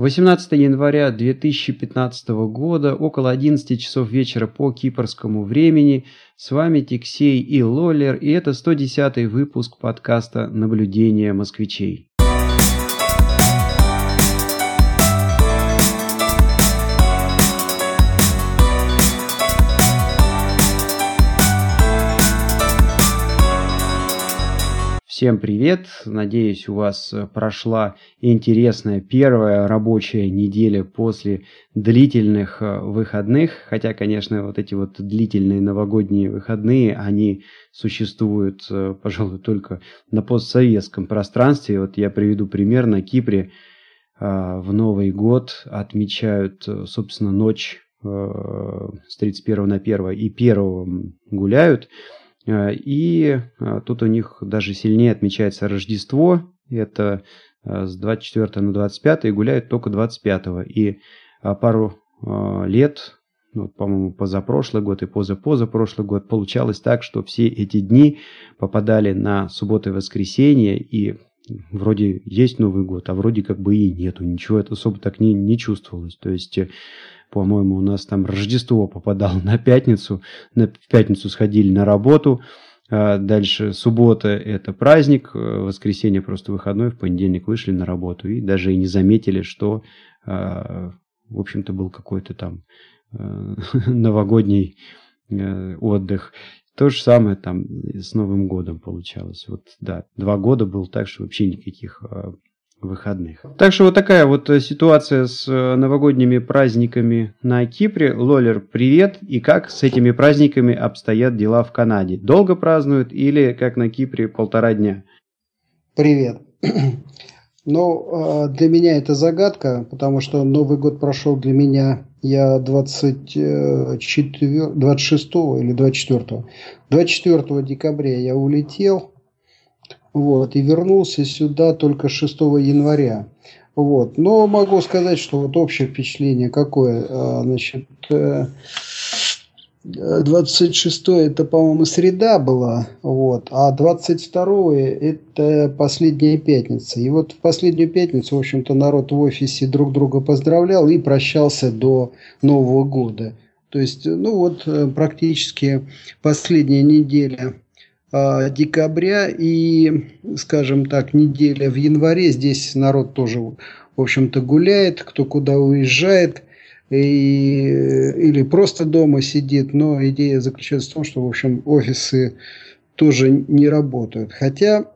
18 января 2015 года, около 11 часов вечера по кипрскому времени. С вами Тиксей и Лоллер, и это 110 выпуск подкаста «Наблюдения москвичей». Всем привет! Надеюсь, у вас э, прошла интересная первая рабочая неделя после длительных э, выходных. Хотя, конечно, вот эти вот длительные новогодние выходные, они существуют, э, пожалуй, только на постсоветском пространстве. Вот я приведу пример. На Кипре в Новый год отмечают, собственно, ночь с 31 на 1 и 1 гуляют – и э, тут у них даже сильнее отмечается Рождество. Это э, с 24 на 25 и гуляют только 25. И пару лет, ну, по-моему, позапрошлый год и позапозапрошлый год получалось так, что все эти дни попадали на субботу и воскресенье, и вроде есть Новый год, а вроде как бы и нету. Ничего это особо так не, не чувствовалось. То есть по-моему, у нас там Рождество попадало на пятницу. На пятницу сходили на работу. А дальше суббота – это праздник, воскресенье просто выходной, в понедельник вышли на работу и даже и не заметили, что, а, в общем-то, был какой-то там а, новогодний отдых. То же самое там с Новым годом получалось. Вот, да, два года был так, что вообще никаких выходных. Так что вот такая вот э, ситуация с э, новогодними праздниками на Кипре. Лолер, привет! И как с этими праздниками обстоят дела в Канаде? Долго празднуют или, как на Кипре, полтора дня? Привет! Ну, для меня это загадка, потому что Новый год прошел для меня, я 24, 26 или 24, 24 декабря я улетел, вот, и вернулся сюда только 6 января. Вот. Но могу сказать, что вот общее впечатление какое. А, значит, 26 э, это, по-моему, среда была, вот, а 22 это последняя пятница. И вот в последнюю пятницу, в общем-то, народ в офисе друг друга поздравлял и прощался до Нового года. То есть, ну вот, э, практически последняя неделя а, декабря и, скажем так, неделя в январе. Здесь народ тоже, в общем-то, гуляет, кто куда уезжает и, или просто дома сидит. Но идея заключается в том, что, в общем, офисы тоже не работают. Хотя,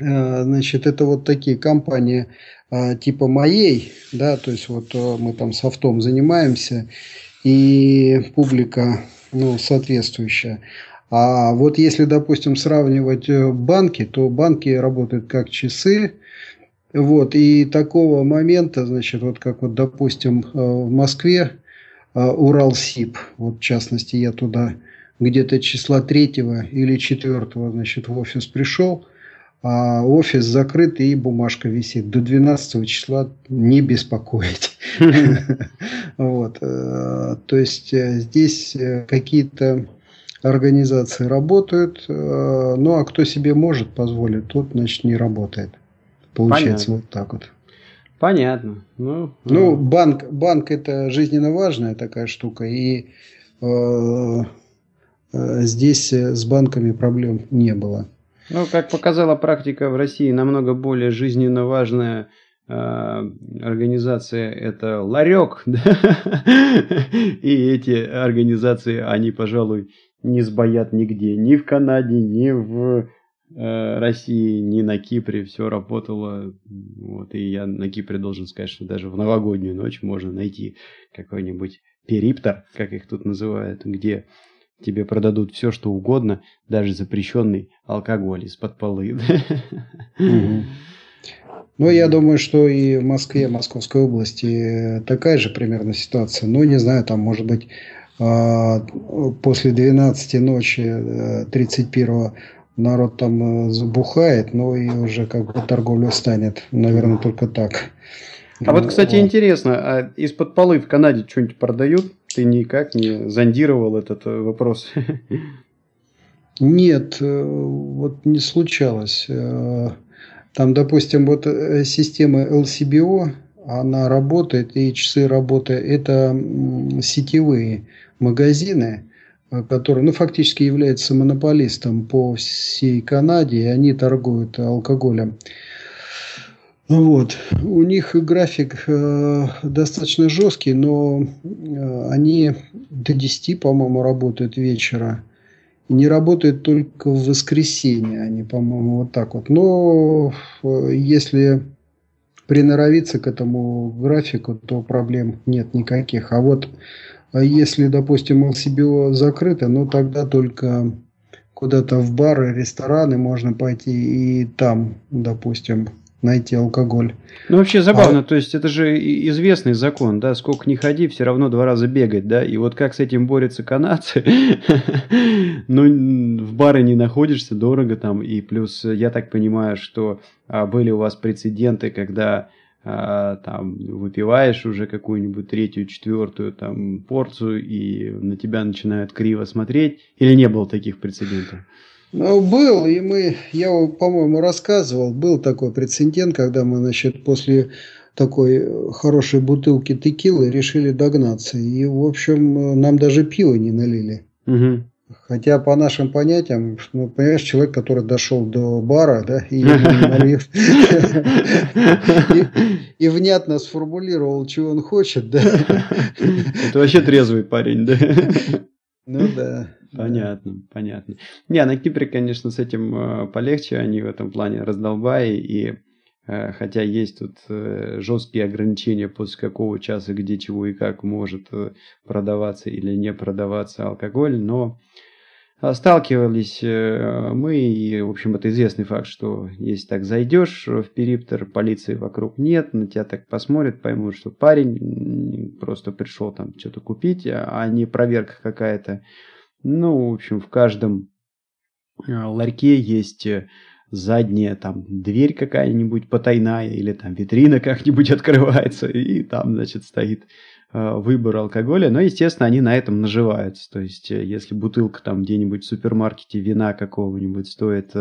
а, значит, это вот такие компании а, типа моей, да, то есть вот мы там софтом занимаемся, и публика, ну, соответствующая. А вот если, допустим, сравнивать э, банки, то банки работают как часы. Вот, и такого момента, значит, вот как вот, допустим, э, в Москве э, Уралсиб, вот в частности, я туда где-то числа третьего или четвертого, значит, в офис пришел, а офис закрыт и бумажка висит. До 12 числа не беспокоить. Вот. То есть здесь какие-то организации работают, э, ну а кто себе может позволить, тот, значит, не работает. Получается Понятно. вот так вот. Понятно. Ну, ну банк, банк это жизненно важная такая штука, и э, э, здесь с банками проблем не было. Ну, как показала практика в России, намного более жизненно важная э, организация это ларек, и эти организации, они, пожалуй, не сбоят нигде, ни в Канаде, ни в России, ни на Кипре все работало. Вот, и я на Кипре должен сказать, что даже в новогоднюю ночь можно найти какой-нибудь периптор, как их тут называют, где тебе продадут все, что угодно, даже запрещенный алкоголь из-под полы. Ну, я думаю, что и в Москве, Московской области такая же примерно ситуация. Ну, не знаю, там, может быть, а, после 12 ночи 31 э, народ там э, забухает, но и уже как бы торговля станет, наверное, только так. А вот, кстати, интересно, а из-под полы в Канаде что-нибудь продают? Ты никак не зондировал этот э, вопрос? Нет, вот не случалось. Там, допустим, вот система LCBO, она работает, и часы работы это сетевые магазины, которые ну, фактически являются монополистом по всей Канаде, и они торгуют алкоголем. Вот. У них график э, достаточно жесткий, но э, они до 10, по-моему, работают вечера. И не работают только в воскресенье, они, по-моему, вот так вот. Но э, если приноровиться к этому графику, то проблем нет никаких. А вот э, если, допустим, LCBO закрыто, ну тогда только куда-то в бары, рестораны можно пойти и там, допустим, найти алкоголь. Ну, вообще забавно, а... то есть это же известный закон, да, сколько не ходи, все равно два раза бегать, да, и вот как с этим борются канадцы, ну, в бары не находишься, дорого там, и плюс я так понимаю, что а, были у вас прецеденты, когда а, там выпиваешь уже какую-нибудь третью, четвертую там порцию, и на тебя начинают криво смотреть, или не было таких прецедентов? Ну, был, и мы, я, по-моему, рассказывал, был такой прецедент, когда мы, значит, после такой хорошей бутылки текилы решили догнаться. И, в общем, нам даже пиво не налили. Угу. Хотя по нашим понятиям, ну, понимаешь, человек, который дошел до бара, да, и, и внятно сформулировал, чего он хочет, да. Это вообще трезвый парень, да. Ну да. Понятно, понятно. Не, на Кипре, конечно, с этим э, полегче, они в этом плане раздолбаи, и хотя есть тут э, жесткие ограничения, после какого часа, где, чего и как может продаваться или не продаваться алкоголь, но сталкивались мы, и, в общем, это известный факт, что если так зайдешь в периметр, полиции вокруг нет, на тебя так посмотрят, поймут, что парень просто пришел там что-то купить, а не проверка какая-то. Ну, в общем, в каждом э, ларьке есть э, задняя там дверь какая-нибудь потайная или там витрина как-нибудь открывается и там, значит, стоит э, выбор алкоголя, но, естественно, они на этом наживаются. То есть, если бутылка там где-нибудь в супермаркете вина какого-нибудь стоит,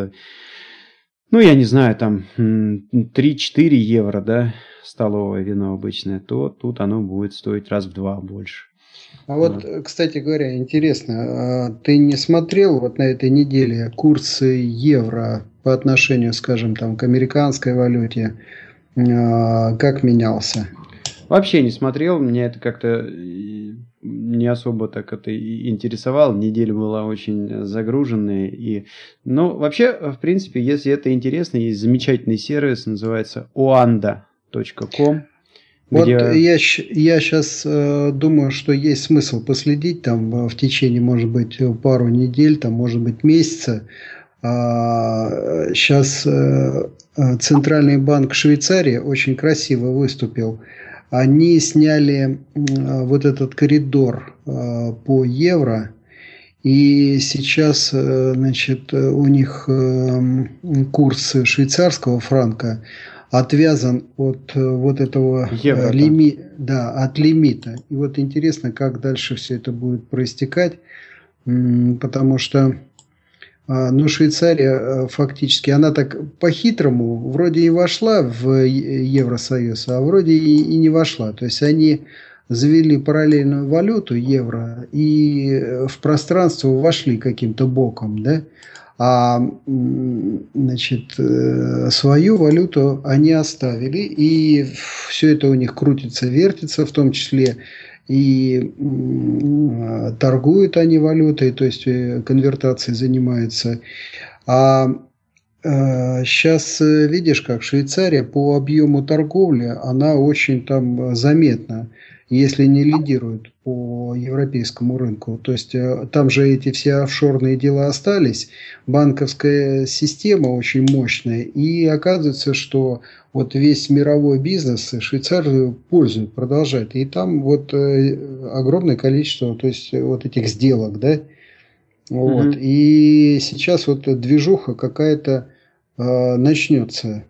ну, я не знаю, там 3-4 евро, да, столовое вино обычное, то тут оно будет стоить раз в два больше. А вот, кстати говоря, интересно, а ты не смотрел вот на этой неделе курсы евро по отношению, скажем, там, к американской валюте, а, как менялся? Вообще не смотрел, меня это как-то не особо так это интересовало. Неделя была очень загруженная. И... Ну, вообще, в принципе, если это интересно, есть замечательный сервис, называется oanda.com. Вот я, я сейчас э, думаю, что есть смысл последить там э, в течение, может быть, пару недель, там, может быть, месяца. А, сейчас э, э, Центральный банк Швейцарии очень красиво выступил. Они сняли э, вот этот коридор э, по евро, и сейчас, э, значит, у них курс швейцарского франка отвязан от э, вот этого э, лими, да, от лимита. И вот интересно, как дальше все это будет проистекать, потому что а, ну, Швейцария э, фактически, она так по-хитрому вроде и вошла в Евросоюз, а вроде и, и не вошла. То есть они завели параллельную валюту евро и в пространство вошли каким-то боком, да, а значит, э, свою валюту они оставили, и все это у них крутится, вертится, в том числе и торгуют они валютой, то есть э, конвертацией занимаются. А сейчас э, видишь, как Швейцария по объему торговли, она очень там заметна если не лидируют по европейскому рынку. То есть э, там же эти все офшорные дела остались, банковская система очень мощная, и оказывается, что вот весь мировой бизнес Швейцарию пользует, продолжает. И там вот э, огромное количество то есть, вот этих сделок, да, вот. Mm-hmm. И сейчас вот движуха какая-то э, начнется.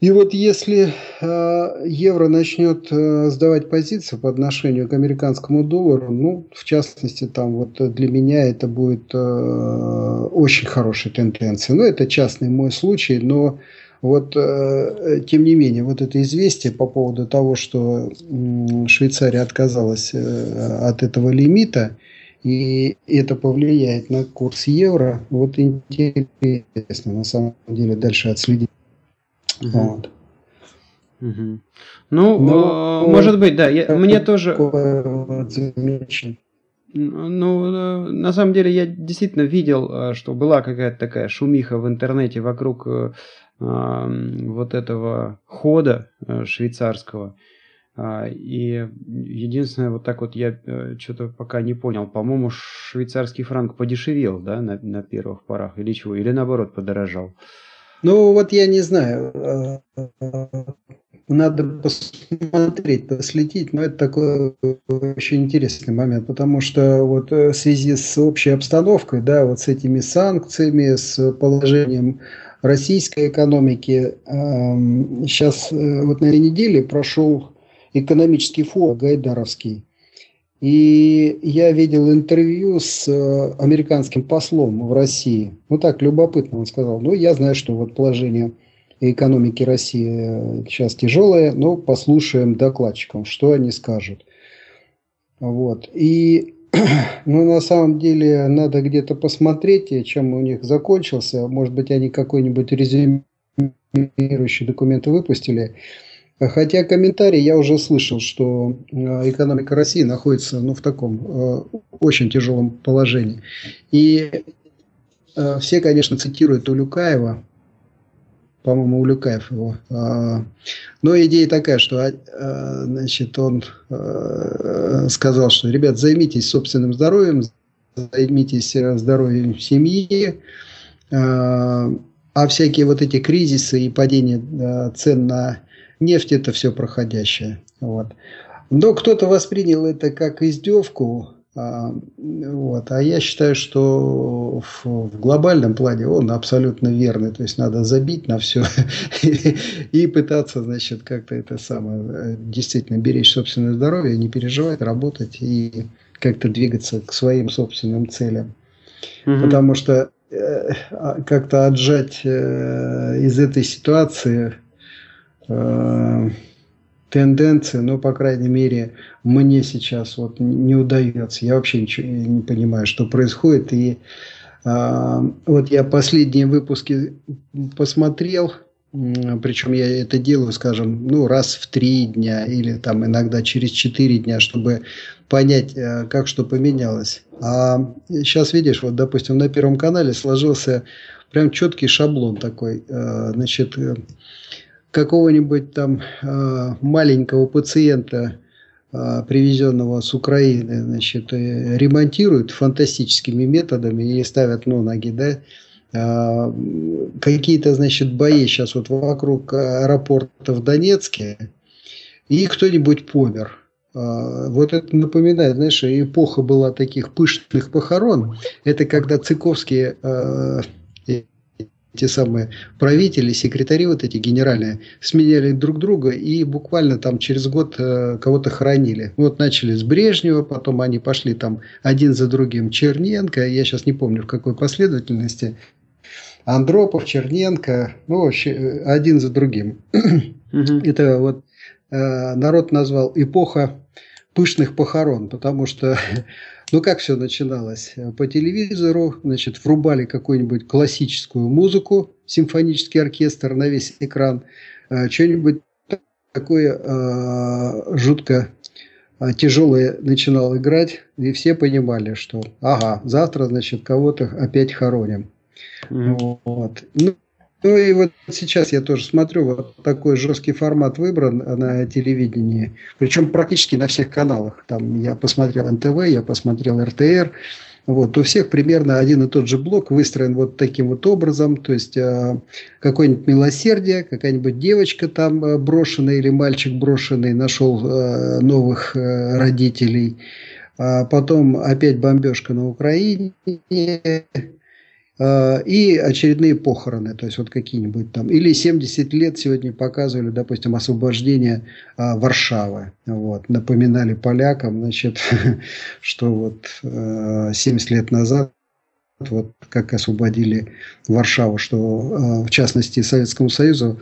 И вот если э, евро начнет э, сдавать позиции по отношению к американскому доллару, ну, в частности, там вот для меня это будет э, очень хорошей тенденцией. Ну, это частный мой случай, но Вот, тем не менее, вот это известие по поводу того, что Швейцария отказалась от этого лимита, и это повлияет на курс евро, вот интересно на самом деле дальше отследить. Угу. Вот. Угу. Ну, Но, э, может быть, да. Я, мне тоже... Вот ну, э, на самом деле я действительно видел, э, что была какая-то такая шумиха в интернете вокруг э, вот этого хода швейцарского. А, и единственное, вот так вот я что-то пока не понял. По-моему, швейцарский франк подешевел, да, на, на первых порах или чего? Или наоборот подорожал? Ну, вот я не знаю надо посмотреть, последить, но это такой очень интересный момент, потому что вот э, в связи с общей обстановкой, да, вот с этими санкциями, с положением российской экономики, э, сейчас э, вот на этой неделе прошел экономический форум Гайдаровский, и я видел интервью с э, американским послом в России. Ну так, любопытно, он сказал, ну я знаю, что вот положение экономики России сейчас тяжелая, но послушаем докладчиков, что они скажут. Вот. И ну, на самом деле надо где-то посмотреть, чем у них закончился. Может быть, они какой-нибудь резюмирующий документ выпустили. Хотя комментарий я уже слышал, что э, экономика России находится ну, в таком э, очень тяжелом положении. И э, все, конечно, цитируют Улюкаева, по-моему, Улюкаев его. А, но идея такая, что а, значит, он а, сказал, что, ребят, займитесь собственным здоровьем, займитесь здоровьем семьи, а всякие вот эти кризисы и падение цен на нефть – это все проходящее. Вот. Но кто-то воспринял это как издевку, а, вот. А я считаю, что в, в глобальном плане он абсолютно верный. То есть надо забить на все и пытаться, значит, как-то это самое, э, действительно беречь собственное здоровье, не переживать, работать и как-то двигаться к своим собственным целям. Потому что э, а, как-то отжать э, из этой ситуации тенденции, но, по крайней мере, мне сейчас вот не удается. Я вообще ничего не понимаю, что происходит. И а, вот я последние выпуски посмотрел, причем я это делаю, скажем, ну, раз в три дня или там иногда через четыре дня, чтобы понять, э, как что поменялось. А сейчас видишь, вот, допустим, на Первом канале сложился прям четкий шаблон такой. Э, значит, э, какого-нибудь там э, маленького пациента, э, привезенного с Украины, значит, э, ремонтируют фантастическими методами и ставят ну, ноги, да, э, какие-то, значит, бои сейчас вот вокруг аэропорта в Донецке, и кто-нибудь помер. Вот это напоминает, знаешь, эпоха была таких пышных похорон. Это когда Цыковские те самые правители, секретари вот эти генеральные, сменяли друг друга и буквально там через год э, кого-то хоронили. Вот начали с Брежнева, потом они пошли там один за другим Черненко, я сейчас не помню в какой последовательности, Андропов, Черненко, ну вообще э, один за другим. Это вот э, народ назвал эпоха пышных похорон, потому что Ну, как все начиналось? По телевизору, значит, врубали какую-нибудь классическую музыку, симфонический оркестр на весь экран, э, что-нибудь такое э, жутко э, тяжелое начинал играть, и все понимали, что, ага, завтра, значит, кого-то опять хороним. Mm. Вот. Ну, ну и вот сейчас я тоже смотрю, вот такой жесткий формат выбран на телевидении, причем практически на всех каналах. Там я посмотрел НТВ, я посмотрел РТР. Вот, у всех примерно один и тот же блок выстроен вот таким вот образом, то есть э, какое-нибудь милосердие, какая-нибудь девочка там э, брошенная или мальчик брошенный нашел э, новых э, родителей, а потом опять бомбежка на Украине, и очередные похороны, то есть вот какие-нибудь там, или 70 лет сегодня показывали, допустим, освобождение а, Варшавы, вот, напоминали полякам, значит, что вот 70 э, лет назад вот как освободили Варшаву, что э, в частности Советскому Союзу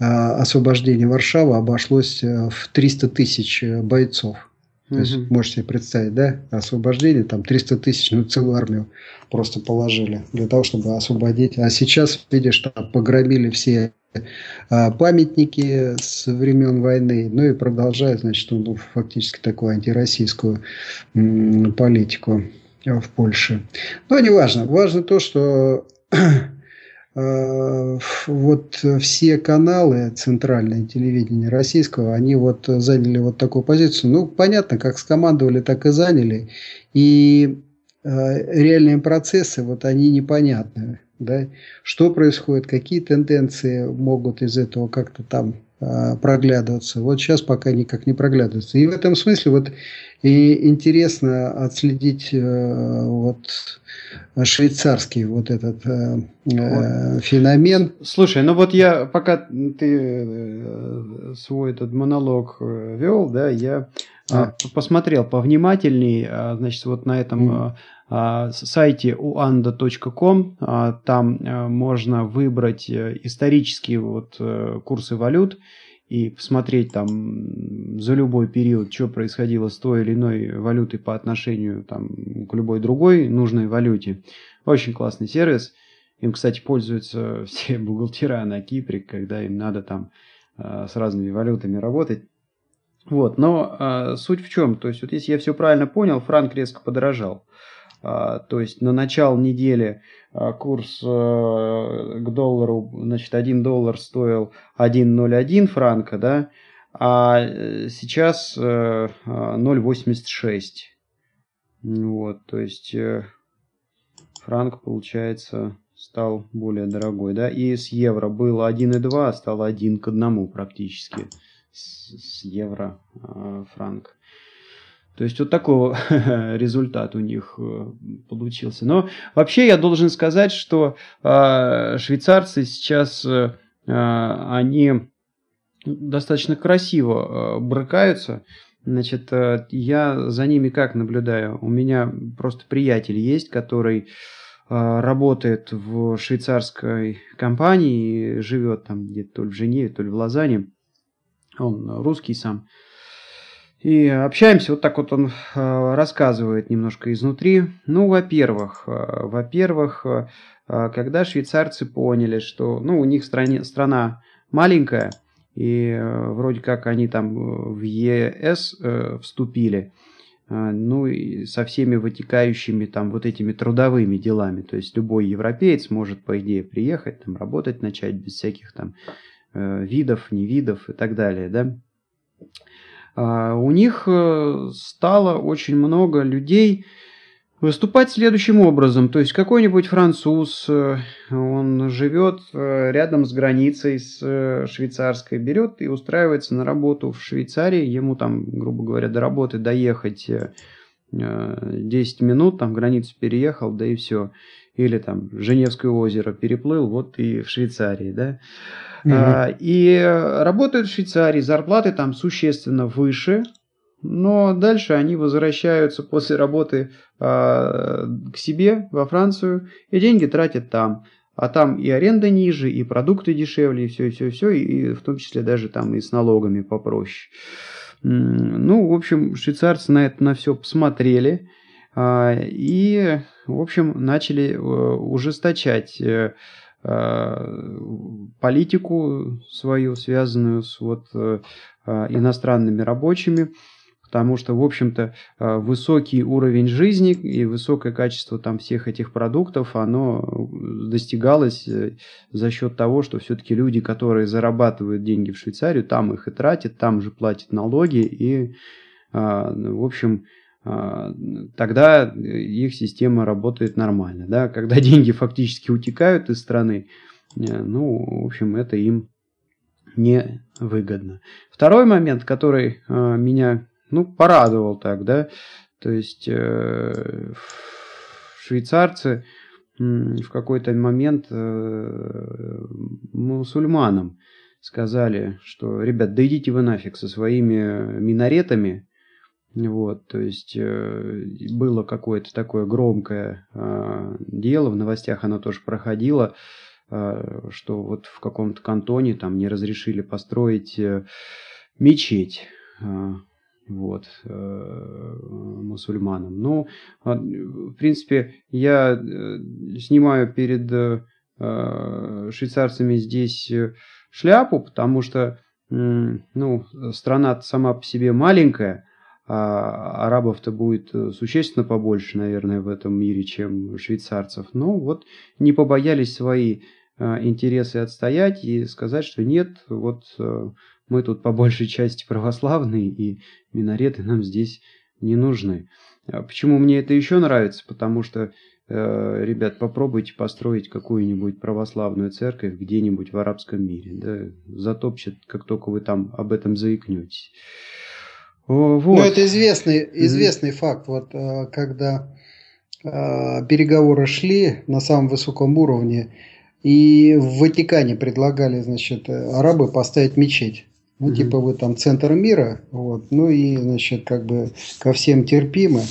э, освобождение Варшавы обошлось э, в 300 тысяч бойцов. То угу. есть, можете себе представить, да, освобождение, там 300 тысяч, ну, целую армию просто положили для того, чтобы освободить. А сейчас, видишь, там погромили все памятники с времен войны, ну и продолжает, значит, ну, фактически такую антироссийскую политику в Польше. Но не важно. Важно то, что вот все каналы центральное телевидение российского, они вот заняли вот такую позицию. Ну, понятно, как скомандовали, так и заняли. И э, реальные процессы, вот они непонятны. Да? Что происходит, какие тенденции могут из этого как-то там э, проглядываться. Вот сейчас пока никак не проглядывается. И в этом смысле вот и интересно отследить э, вот швейцарский вот этот э, э, феномен. Слушай, ну вот я пока ты э, свой этот монолог э, вел, да, я а. посмотрел повнимательней, а, значит, вот на этом mm. А, сайте uanda.com, а, там а, можно выбрать исторические вот курсы валют, и посмотреть там за любой период, что происходило с той или иной валютой по отношению там, к любой другой нужной валюте. Очень классный сервис. Им, кстати, пользуются все бухгалтера на Кипре, когда им надо там э, с разными валютами работать. Вот, но э, суть в чем? То есть, вот если я все правильно понял, франк резко подорожал. То есть на начало недели а, курс э, к доллару, значит, 1 доллар стоил 1,01 франка, да, а э, сейчас 0,86. Э, вот, то есть франк, получается, стал более дорогой, да, и с евро было 1,2, а стало 1 к 1 практически с, с евро франк. То есть вот такой результат у них э, получился. Но вообще я должен сказать, что э, швейцарцы сейчас, э, они достаточно красиво брыкаются. Значит, я за ними как наблюдаю? У меня просто приятель есть, который работает в швейцарской компании, живет там где-то то ли в Женеве, то ли в Лозанне. Он русский сам. И общаемся, вот так вот он э, рассказывает немножко изнутри. Ну, во-первых, э, во-первых, э, когда швейцарцы поняли, что, ну, у них стране, страна маленькая, и вроде как они там в ЕС вступили, ну и со всеми вытекающими там вот этими трудовыми делами. То есть любой европеец может, по идее, приехать, там работать начать без всяких там видов, невидов и так далее, да. А, у них э, стало очень много людей выступать следующим образом. То есть какой-нибудь француз, э, он живет э, рядом с границей с швейцарской, берет и устраивается на работу в Швейцарии. Ему там, грубо говоря, до работы доехать 10 минут, там границу переехал, да и все. Или там Женевское озеро переплыл, вот и в Швейцарии, да. Mm-hmm. И работают в Швейцарии, зарплаты там существенно выше, но дальше они возвращаются после работы а, к себе во Францию и деньги тратят там. А там и аренда ниже, и продукты дешевле, и все, и все, и все, и в том числе даже там и с налогами попроще. Ну, в общем, швейцарцы на это на все посмотрели а, и, в общем, начали э, ужесточать э, Э, политику свою, связанную с вот иностранными рабочими, потому что, в общем-то, высокий уровень жизни и высокое качество там всех этих продуктов, оно достигалось за счет того, что все-таки люди, которые зарабатывают деньги в Швейцарию, там их и тратят, там же платят налоги и, в общем, тогда их система работает нормально. Да? Когда деньги фактически утекают из страны, э, ну, в общем, это им не выгодно. Второй момент, который э, меня ну, порадовал так, да, то есть э, швейцарцы в какой-то момент мусульманам сказали, что, ребят, да идите вы нафиг со своими минаретами, Вот, то есть э, было какое-то такое громкое э, дело, в новостях оно тоже проходило, э, что вот в каком-то кантоне там не разрешили построить э, мечеть. Э, вот, э, мусульманам. Ну, а, в принципе, я э, снимаю перед э, швейцарцами здесь шляпу, потому что, ну, страна сама по себе маленькая, а арабов-то будет существенно побольше, наверное, в этом мире, чем швейцарцев. Но вот не побоялись свои интересы отстоять и сказать, что нет, вот мы тут по большей части православные, и минареты нам здесь не нужны. А почему мне это еще нравится? Потому что, э, ребят, попробуйте построить какую-нибудь православную церковь где-нибудь в арабском мире. Да, затопчет, как только вы там об этом заикнетесь. Вот. Ну, это известный, известный mm-hmm. факт. Вот э, когда э, переговоры шли на самом высоком уровне, и в Ватикане предлагали, значит, арабы поставить мечеть. Ну, mm-hmm. типа вы там центр мира, вот, ну и, значит, как бы ко всем терпимы.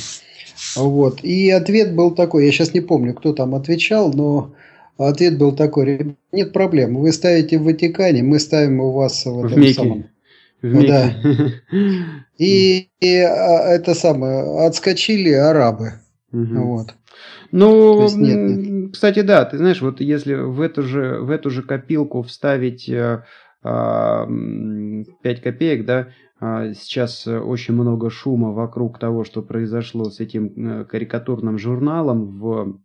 Вот. И ответ был такой, я сейчас не помню, кто там отвечал, но ответ был такой, нет проблем, вы ставите в Ватикане, мы ставим у вас в этом в самом... В да. И, и а, это самое, отскочили арабы. Угу. Вот. Ну, есть, нет, нет. кстати, да, ты знаешь, вот если в эту же, в эту же копилку вставить э, 5 а, копеек, да, а, сейчас очень много шума вокруг того, что произошло с этим э, карикатурным журналом в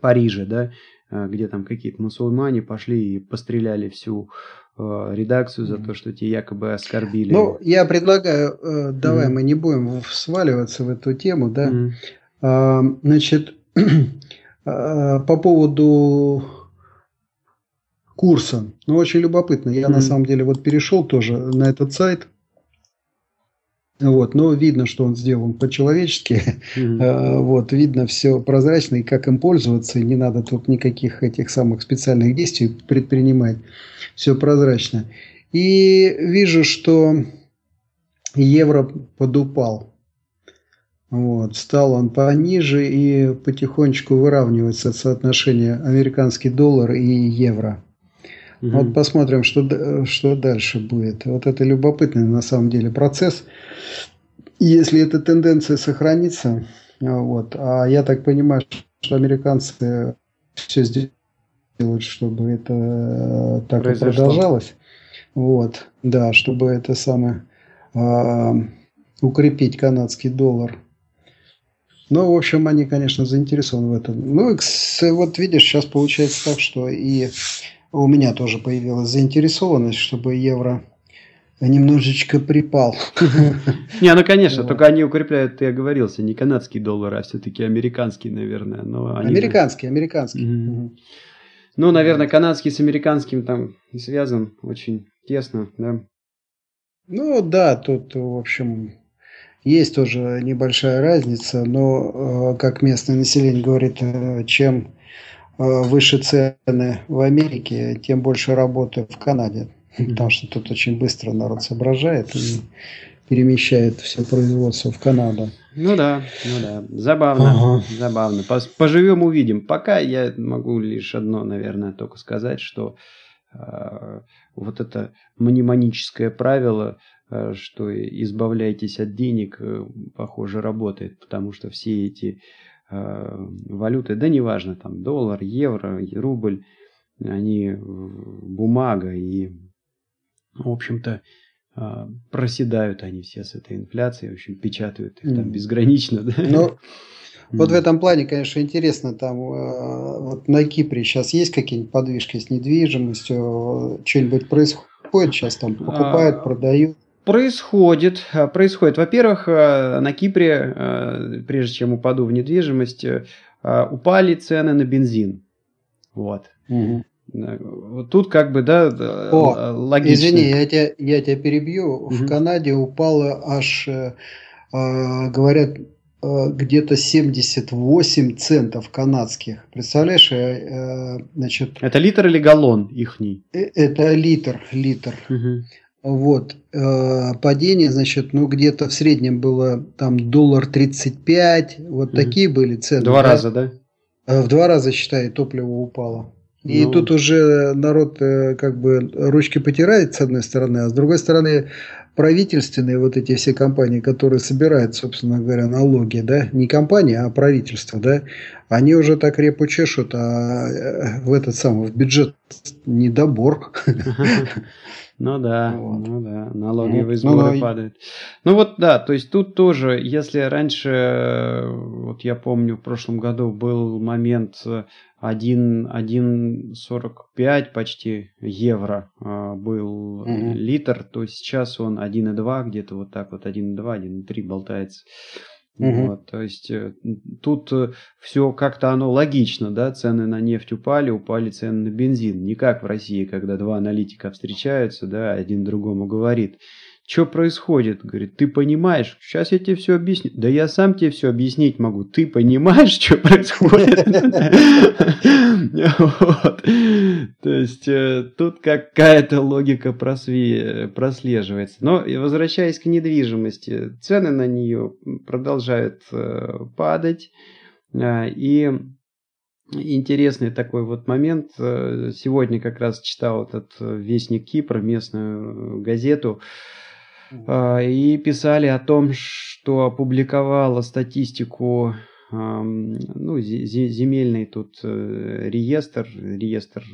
Париже, да, а, где там какие-то мусульмане пошли и постреляли всю редакцию за то, что те якобы оскорбили. Ну, я предлагаю, э, давай mm-hmm. мы не будем сваливаться в эту тему, да. Mm-hmm. Значит, по поводу курса. Ну, очень любопытно. Я mm-hmm. на самом деле вот перешел тоже на этот сайт. Вот, но видно, что он сделан по-человечески. Mm-hmm. вот, видно все прозрачно и как им пользоваться. И не надо тут никаких этих самых специальных действий предпринимать. Все прозрачно. И вижу, что евро подупал. Вот, стал он пониже и потихонечку выравнивается соотношение американский доллар и евро. Угу. Вот посмотрим, что, что дальше будет. Вот это любопытный на самом деле процесс. Если эта тенденция сохранится, вот, а я так понимаю, что американцы все сделают, чтобы это так Произошло. и продолжалось. Вот, да, чтобы это самое э, укрепить канадский доллар. Ну, в общем, они, конечно, заинтересованы в этом. Ну, вот видишь, сейчас получается так, что и у меня тоже появилась заинтересованность, чтобы евро немножечко припал. Не, ну конечно, только они укрепляют, ты оговорился, не канадский доллар, а все-таки американский, наверное. Американский, американский. Ну, наверное, канадский с американским там связан очень тесно, да? Ну да, тут, в общем, есть тоже небольшая разница, но, э, как местное население говорит, э, чем выше цены в Америке, тем больше работы в Канаде. Потому что тут очень быстро народ соображает и перемещает все производство в Канаду. Ну да, ну да. Забавно, ага. забавно. Поживем, увидим. Пока я могу лишь одно, наверное, только сказать, что э, вот это мнемоническое правило, э, что избавляйтесь от денег, э, похоже, работает, потому что все эти Э, валюты, да неважно, там доллар, евро, рубль, они бумага и, в общем-то, э, проседают они все с этой инфляцией, в общем, печатают их там безгранично. Да? Ну, вот в этом плане, конечно, интересно, там э, вот на Кипре сейчас есть какие-нибудь подвижки с недвижимостью, что-нибудь происходит сейчас там, покупают, а, продают? Происходит. Э, происходит. Во-первых, э, на Кипре, э, прежде чем упаду в недвижимость, упали цены на бензин. Вот. Угу. Тут как бы, да, О, логично. Извини, я тебя, я тебя перебью. Угу. В Канаде упало аж, говорят, где-то 78 центов канадских. Представляешь, значит... Это литр или галлон ихний? Это литр, литр. Угу. Вот, э, падение, значит, ну где-то в среднем было там доллар 35, вот mm такие были цены. Два да? раза, да? Э, в два раза, считай, топливо упало. И ну... тут уже народ э, как бы ручки потирает с одной стороны, а с другой стороны правительственные вот эти все компании, которые собирают, собственно говоря, налоги, да, не компании, а правительство, да, они уже так репу чешут, а в этот самый, в бюджет недобор. Ну да, вот. ну да, налоговые ну, сборы ну, падают. Ну вот да, то есть тут тоже, если раньше, вот я помню, в прошлом году был момент 1,45 почти евро а, был угу. литр, то сейчас он 1,2, где-то вот так вот 1,2, 1,3 болтается. Угу. Вот, то есть э, тут э, все как-то оно логично, да, цены на нефть упали, упали цены на бензин. Не как в России, когда два аналитика встречаются, да, один другому говорит, что происходит? Говорит, ты понимаешь? Сейчас я тебе все объясню. Да я сам тебе все объяснить могу. Ты понимаешь, что происходит? То есть э, тут какая-то логика прослеживается. Но возвращаясь к недвижимости, цены на нее продолжают э, падать. Э, и интересный такой вот момент. Сегодня как раз читал этот Вестник Кипра, местную газету. А, и писали о том, что опубликовала статистику ну, земельный тут э, реестр, реестр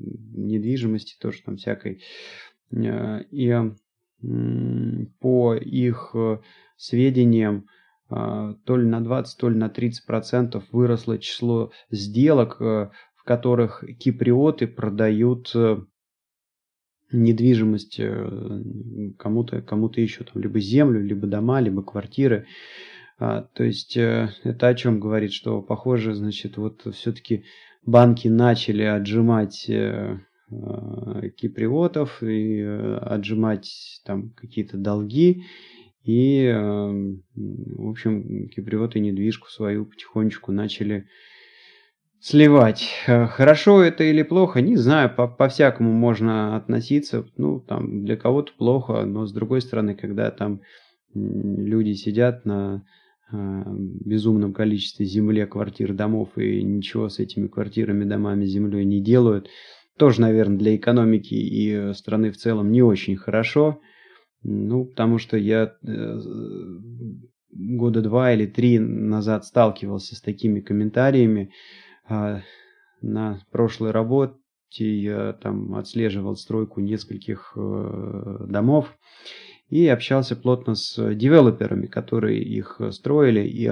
недвижимости, тоже там всякой. Э, и по их э, сведениям, а, то ли на 20, то ли на 30 процентов выросло число сделок, в которых киприоты продают недвижимость э, кому-то кому еще, там, либо землю, либо дома, либо квартиры. А, то есть э, это о чем говорит, что похоже, значит, вот все-таки банки начали отжимать э, киприотов и отжимать там какие-то долги. И, в общем, киприоты недвижку свою потихонечку начали сливать. Э, хорошо это или плохо, не знаю, по- по-всякому можно относиться. Ну, там, для кого-то плохо, но с другой стороны, когда там люди сидят на э, безумном количестве земли, квартир, домов и ничего с этими квартирами, домами, землей не делают, тоже, наверное, для экономики и страны в целом не очень хорошо. Ну, потому что я э, года два или три назад сталкивался с такими комментариями, на прошлой работе я там отслеживал стройку нескольких э, домов и общался плотно с девелоперами, которые их строили, и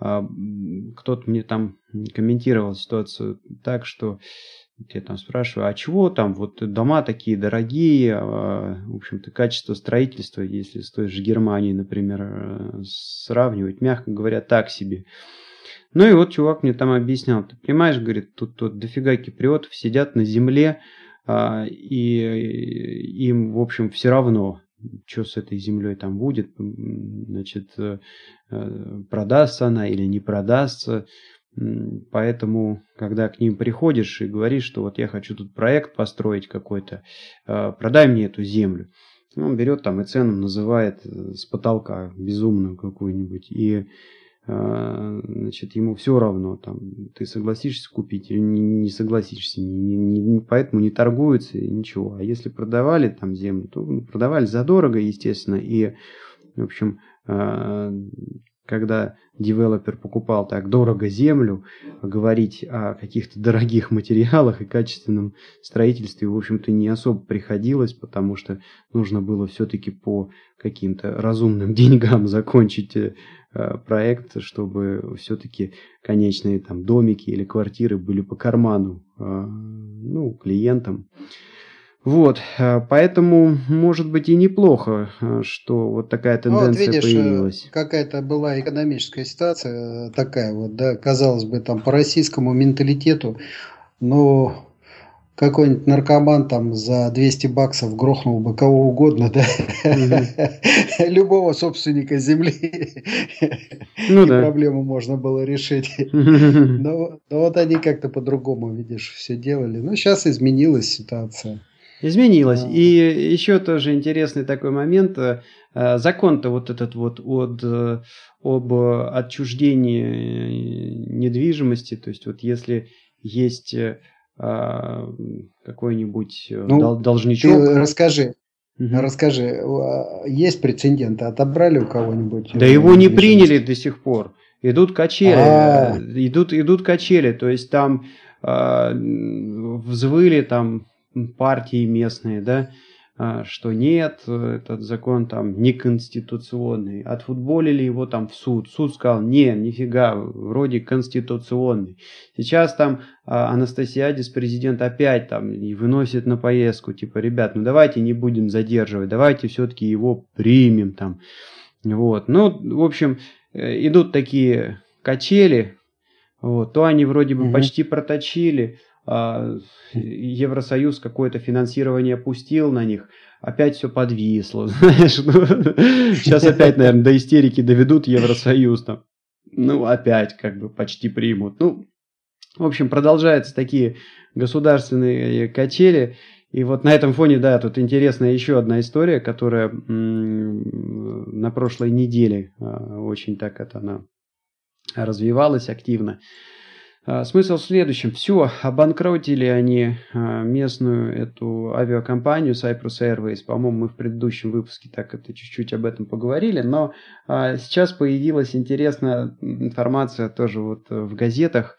а, кто-то мне там комментировал ситуацию так, что я там спрашиваю, а чего там? Вот дома такие дорогие, а, в общем-то качество строительства, если с той же Германией, например, э, сравнивать, мягко говоря, так себе. Ну и вот чувак мне там объяснял, ты понимаешь, говорит, тут, тут дофига киприотов сидят на земле, а, и им, в общем, все равно, что с этой землей там будет, значит, э, э, продастся она или не продастся. Поэтому, когда к ним приходишь и говоришь, что вот я хочу тут проект построить какой-то, э, продай мне эту землю. Он берет там и цену называет с потолка безумную какую-нибудь. И значит, ему все равно, там, ты согласишься купить или не, не согласишься, не, не, не, поэтому не торгуются и ничего. А если продавали там землю, то ну, продавали задорого, естественно, и, в общем, а, когда девелопер покупал так дорого землю, говорить о каких-то дорогих материалах и качественном строительстве, в общем-то, не особо приходилось, потому что нужно было все-таки по каким-то разумным деньгам закончить э, проект, чтобы все-таки конечные там домики или квартиры были по карману э, ну, клиентам. Вот, э, поэтому, может быть, и неплохо, э, что вот такая тенденция ну, вот видишь, э, появилась. Какая-то была экономическая ситуация такая вот, да, казалось бы, там по российскому менталитету, но какой-нибудь наркоман там за 200 баксов грохнул бы кого угодно, да, любого собственника земли, ну, и да. проблему можно было решить. Но, но вот они как-то по-другому, видишь, все делали. Ну, сейчас изменилась ситуация. Изменилось. И еще тоже интересный такой момент. Закон-то вот этот вот от, об отчуждении недвижимости, то есть вот если есть какой-нибудь ну, должничок... Ты расскажи, Угу. Расскажи, есть прецеденты? Отобрали у кого-нибудь? Да его не приняли до сих пор. Идут качели, А-а-а. идут, идут качели, то есть там э, взвыли там партии местные, да, а, что нет, этот закон там неконституционный. Отфутболили его там в суд. Суд сказал, не, нифига, вроде конституционный. Сейчас там а, Анастасиадис, президент, опять там и выносит на поездку, типа, ребят, ну давайте не будем задерживать, давайте все-таки его примем там. Вот, ну, в общем, э, идут такие качели, вот, то они вроде бы угу. почти проточили, Евросоюз какое-то финансирование пустил на них, опять все подвисло, знаешь, ну, сейчас опять, наверное, до истерики доведут Евросоюз там, ну, опять как бы почти примут, ну, в общем, продолжаются такие государственные качели, и вот на этом фоне, да, тут интересная еще одна история, которая на прошлой неделе а, очень так это она развивалась активно. А, смысл в следующем. Все, обанкротили они а, местную эту авиакомпанию Cyprus Airways. По-моему, мы в предыдущем выпуске так это чуть-чуть об этом поговорили. Но а, сейчас появилась интересная информация тоже вот в газетах.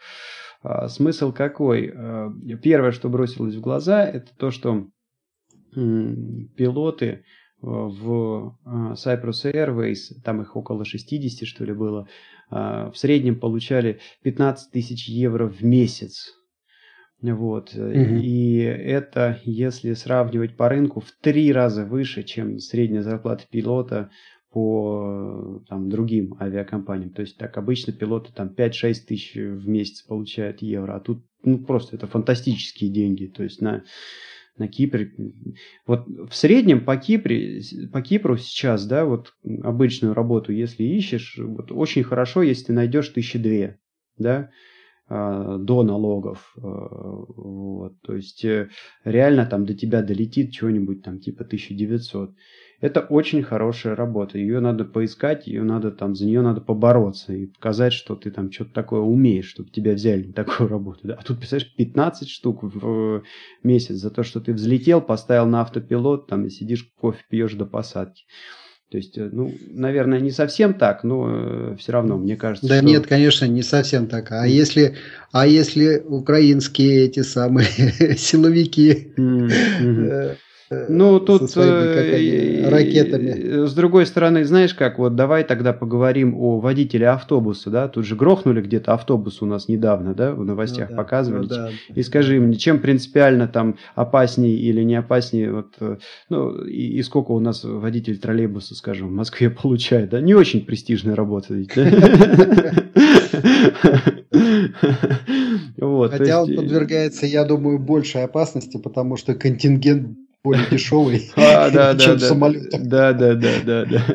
Смысл какой? Первое, что бросилось в глаза, это то, что пилоты в Cyprus Airways, там их около 60, что ли, было, а, в среднем получали 15 тысяч евро в месяц. Вот. Угу. И это, если сравнивать по рынку, в три раза выше, чем средняя зарплата пилота по там, другим авиакомпаниям. То есть так обычно пилоты там 5-6 тысяч в месяц получают евро, а тут ну, просто это фантастические деньги. То есть на на Кипре. Вот в среднем по, Кипре, по Кипру сейчас, да, вот обычную работу, если ищешь, вот очень хорошо, если ты найдешь тысячи две, да, а, до налогов. А, вот, то есть э, реально там до тебя долетит чего-нибудь там типа 1900. Это очень хорошая работа. Ее надо поискать, ее надо там, за нее надо побороться и показать, что ты там что-то такое умеешь, чтобы тебя взяли на такую работу. Да? А тут, представляешь, 15 штук в месяц за то, что ты взлетел, поставил на автопилот, там и сидишь, кофе пьешь до посадки. То есть, э, ну, наверное, не совсем так, но э, все равно, мне кажется, Да что... нет, конечно, не совсем так. А если, а если украинские эти самые силовики mm-hmm. Э, ну, тут своими, ракетами. С другой стороны, знаешь как, вот давай тогда поговорим о водителе автобуса, да, тут же грохнули где-то автобус у нас недавно, да, в новостях ну, да, показывали. Ну, да. И скажи мне, чем принципиально там опаснее или не опаснее, вот, э, ну, и, и сколько у нас водитель троллейбуса, скажем, в Москве получает, да, не очень престижная работа ведь, Вот, Хотя есть... он подвергается, я думаю, большей опасности, потому что контингент более дешевый, чем в самолетах. Да, да, да, да, да.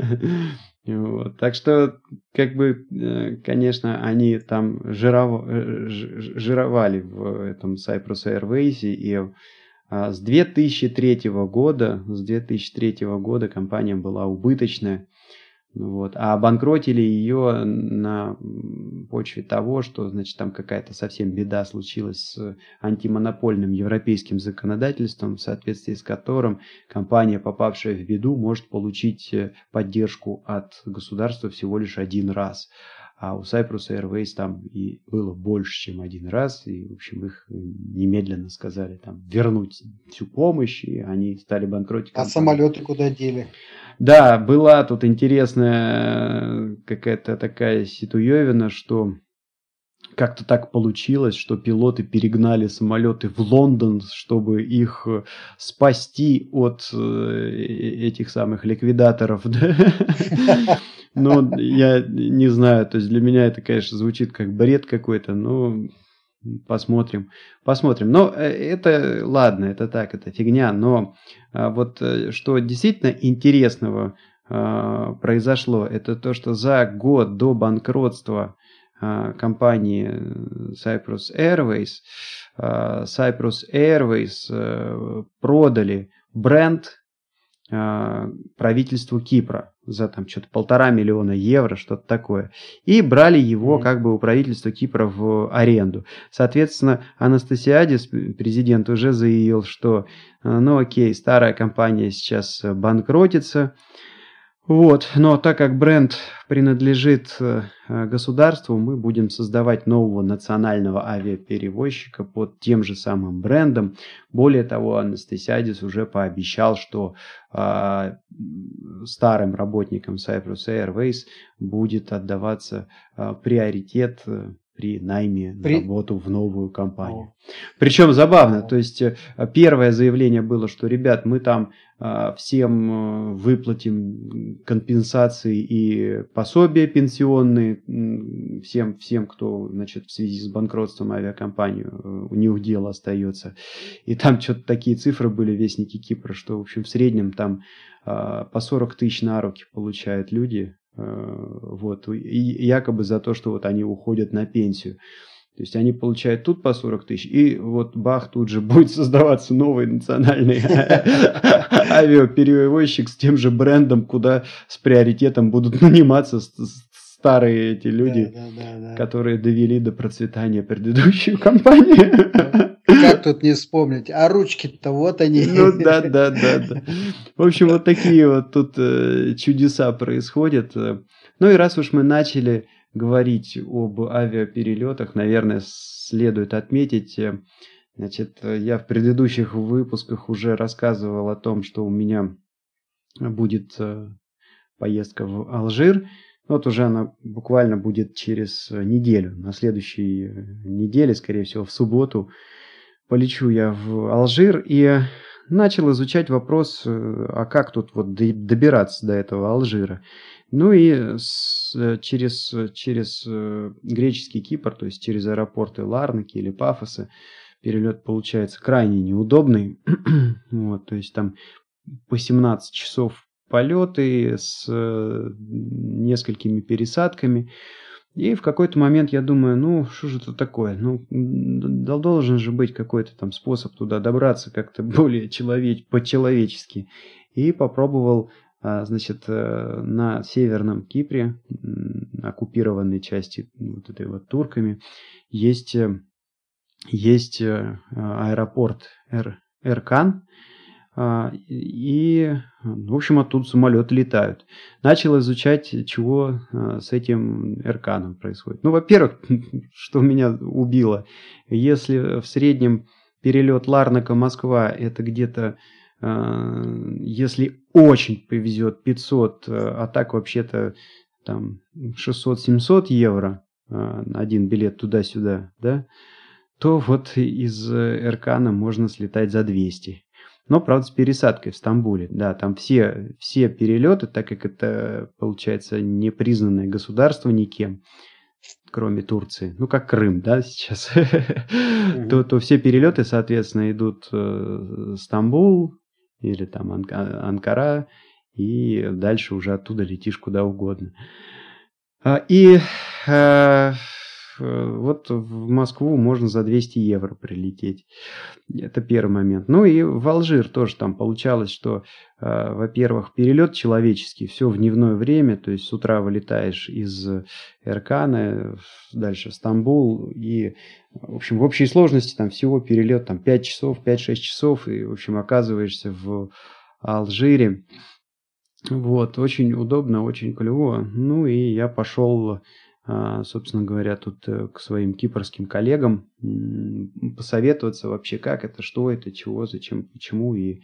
Вот. Так что, как бы, э, конечно, они там жиров... Э, жировали в этом Cyprus Airways, и а, с 2003 года, с 2003 года компания была убыточная. Вот. А обанкротили ее на почве того, что, значит, там какая-то совсем беда случилась с антимонопольным европейским законодательством, в соответствии с которым компания, попавшая в беду, может получить э, поддержку от государства всего лишь один раз. А у Cyprus Airways там и было больше, чем один раз, и, в общем, их немедленно сказали там вернуть всю помощь, и они стали банкротить. А самолеты куда дели? Да, была тут интересная э, какая-то такая ситуевина, что как-то так получилось, что пилоты перегнали самолеты в Лондон, чтобы их э, спасти от э, этих самых ликвидаторов. Но я не знаю, то есть для меня это, конечно, звучит как бред какой-то, но Посмотрим, посмотрим. Но э, это, ладно, это так, это фигня. Но а, вот э, что действительно интересного а, произошло, это то, что за год до банкротства компании Cyprus Airways. Cyprus Airways продали бренд правительству Кипра за там что-то полтора миллиона евро, что-то такое. И брали его как бы у правительства Кипра в аренду. Соответственно, Анастасиадис, президент, уже заявил, что ну окей, старая компания сейчас банкротится, вот, но так как бренд принадлежит э, государству, мы будем создавать нового национального авиаперевозчика под тем же самым брендом. Более того, Анастасиадис уже пообещал, что э, старым работникам Cyprus Airways будет отдаваться э, приоритет при найме при... работу в новую компанию. О. Причем забавно, то есть э, первое заявление было, что, ребят, мы там а, всем э, выплатим компенсации и пособия пенсионные всем, всем, кто значит, в связи с банкротством авиакомпании э, у них дело остается. И там что-то такие цифры были, вестники Кипра, что, в общем, в среднем там а, по 40 тысяч на руки получают люди вот, и якобы за то, что вот они уходят на пенсию. То есть они получают тут по 40 тысяч, и вот бах, тут же будет создаваться новый национальный авиаперевозчик с тем же брендом, куда с приоритетом будут наниматься старые эти люди, которые довели до процветания предыдущую компанию. Как тут не вспомнить? А ручки-то вот они. Ну да, да, да, да. В общем, вот такие вот тут э, чудеса происходят. Ну и раз уж мы начали говорить об авиаперелетах, наверное, следует отметить, э, значит, я в предыдущих выпусках уже рассказывал о том, что у меня будет э, поездка в Алжир. Вот уже она буквально будет через неделю, на следующей неделе, скорее всего, в субботу полечу я в Алжир и начал изучать вопрос, э, а как тут вот добираться до этого Алжира. Ну и с, через, через э, греческий Кипр, то есть через аэропорты Ларнаки или Пафоса, перелет получается крайне неудобный. вот, то есть там по 17 часов полеты с э, несколькими пересадками. И в какой-то момент я думаю, ну, что же это такое? Ну, должен же быть какой-то там способ туда добраться как-то более человеч... по-человечески. И попробовал, а, значит, э, на северном Кипре, оккупированной части вот этой вот турками, есть, э, есть э, аэропорт Эр, Эркан, и, в общем, оттуда самолеты летают. Начал изучать, чего а, с этим Эрканом происходит. Ну, во-первых, что меня убило, если в среднем перелет Ларнака-Москва это где-то, а, если очень повезет, 500, а так вообще-то там 600-700 евро один билет туда-сюда, да, то вот из Эркана можно слетать за 200. Но, правда, с пересадкой в Стамбуле. Да, там все, все перелеты, так как это, получается, непризнанное государство никем, кроме Турции, ну, как Крым, да, сейчас, то, то все перелеты, соответственно, идут э, Стамбул или там Анкара, и дальше уже оттуда летишь куда угодно. А, и Э, вот в Москву можно за 200 евро прилететь. Это первый момент. Ну и в Алжир тоже там получалось, что, э, во-первых, перелет человеческий, все в дневное время, то есть с утра вылетаешь из Эркана, дальше в Стамбул, и, в общем, в общей сложности там всего перелет там 5 часов, 5-6 часов, и, в общем, оказываешься в Алжире. Вот, очень удобно, очень клево. Ну и я пошел собственно говоря, тут э, к своим кипрским коллегам посоветоваться вообще, как это, что это, чего, зачем, почему. И,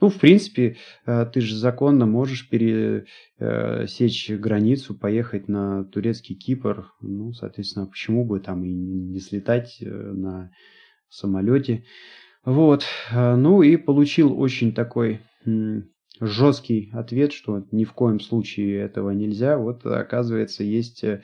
ну, в принципе, э, ты же законно можешь пересечь границу, поехать на турецкий Кипр. Ну, соответственно, почему бы там и не слетать э, на самолете. Вот. Ну и получил очень такой жесткий ответ, что ни в коем случае этого нельзя. Вот, оказывается, есть а,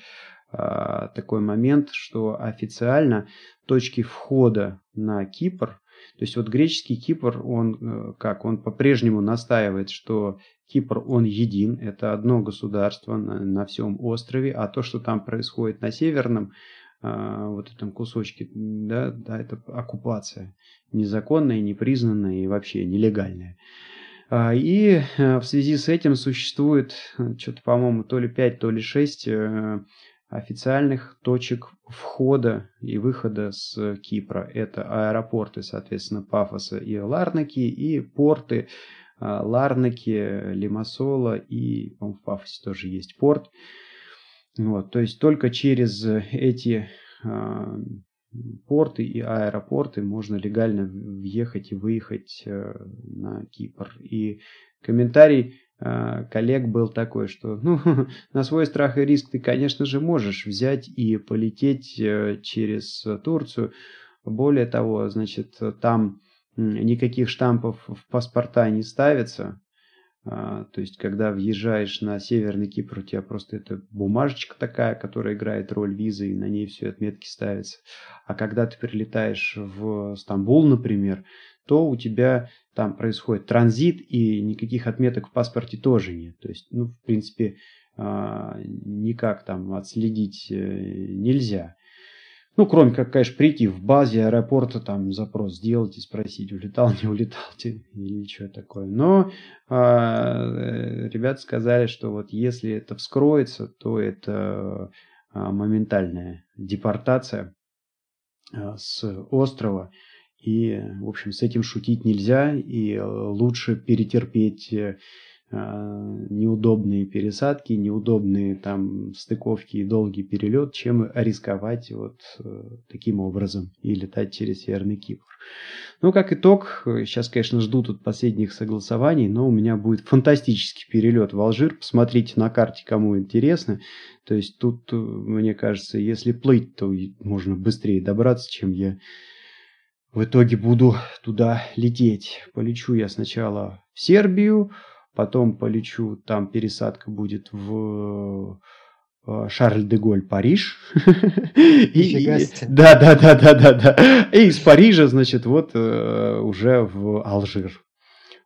такой момент, что официально точки входа на Кипр, то есть вот греческий Кипр, он э, как, он по-прежнему настаивает, что Кипр, он един, это одно государство на, на всем острове, а то, что там происходит на северном а, вот этом кусочке, да, да, это оккупация незаконная, непризнанная и вообще нелегальная. А, и э, в связи с этим существует, э, что-то, по-моему, то ли 5, то ли 6 э, официальных точек входа и выхода с Кипра. Это аэропорты, соответственно, Пафоса и Ларнаки, и порты Ларнаки, Лимассола и, по-моему, в Пафосе тоже есть порт. Вот, то есть только через эти порты и аэропорты можно легально въехать и выехать э, на Кипр. И комментарий коллег был такой, что ну, на свой страх и риск ты, конечно же, можешь взять и полететь э, через Турцию. Более того, значит, там никаких штампов в паспорта не ставится, а, то есть, когда въезжаешь на Северный Кипр, у тебя просто это бумажечка такая, которая играет роль визы, и на ней все отметки ставятся. А когда ты прилетаешь в Стамбул, например, то у тебя там происходит транзит, и никаких отметок в паспорте тоже нет. То есть, ну, в принципе, а, никак там отследить э, нельзя. Ну, кроме как, конечно, прийти в базе аэропорта, там запрос сделать и спросить, улетал, не улетал или что такое. Но э, ребята сказали, что вот если это вскроется, то это э, моментальная депортация э, с острова. И, в общем, с этим шутить нельзя, и лучше перетерпеть а, неудобные пересадки, неудобные там стыковки и долгий перелет, чем рисковать вот э, таким образом и летать через Северный Кипр. Ну, как итог, сейчас, конечно, жду тут последних согласований, но у меня будет фантастический перелет в Алжир. Посмотрите на карте, кому интересно. То есть тут, э, мне кажется, если плыть, то можно быстрее добраться, чем я в итоге буду туда лететь. Полечу я сначала в Сербию, потом полечу, там пересадка будет в э, Шарль де Голь, Париж. и, да, да, да, да, да, да. И из Парижа, значит, вот э, уже в Алжир.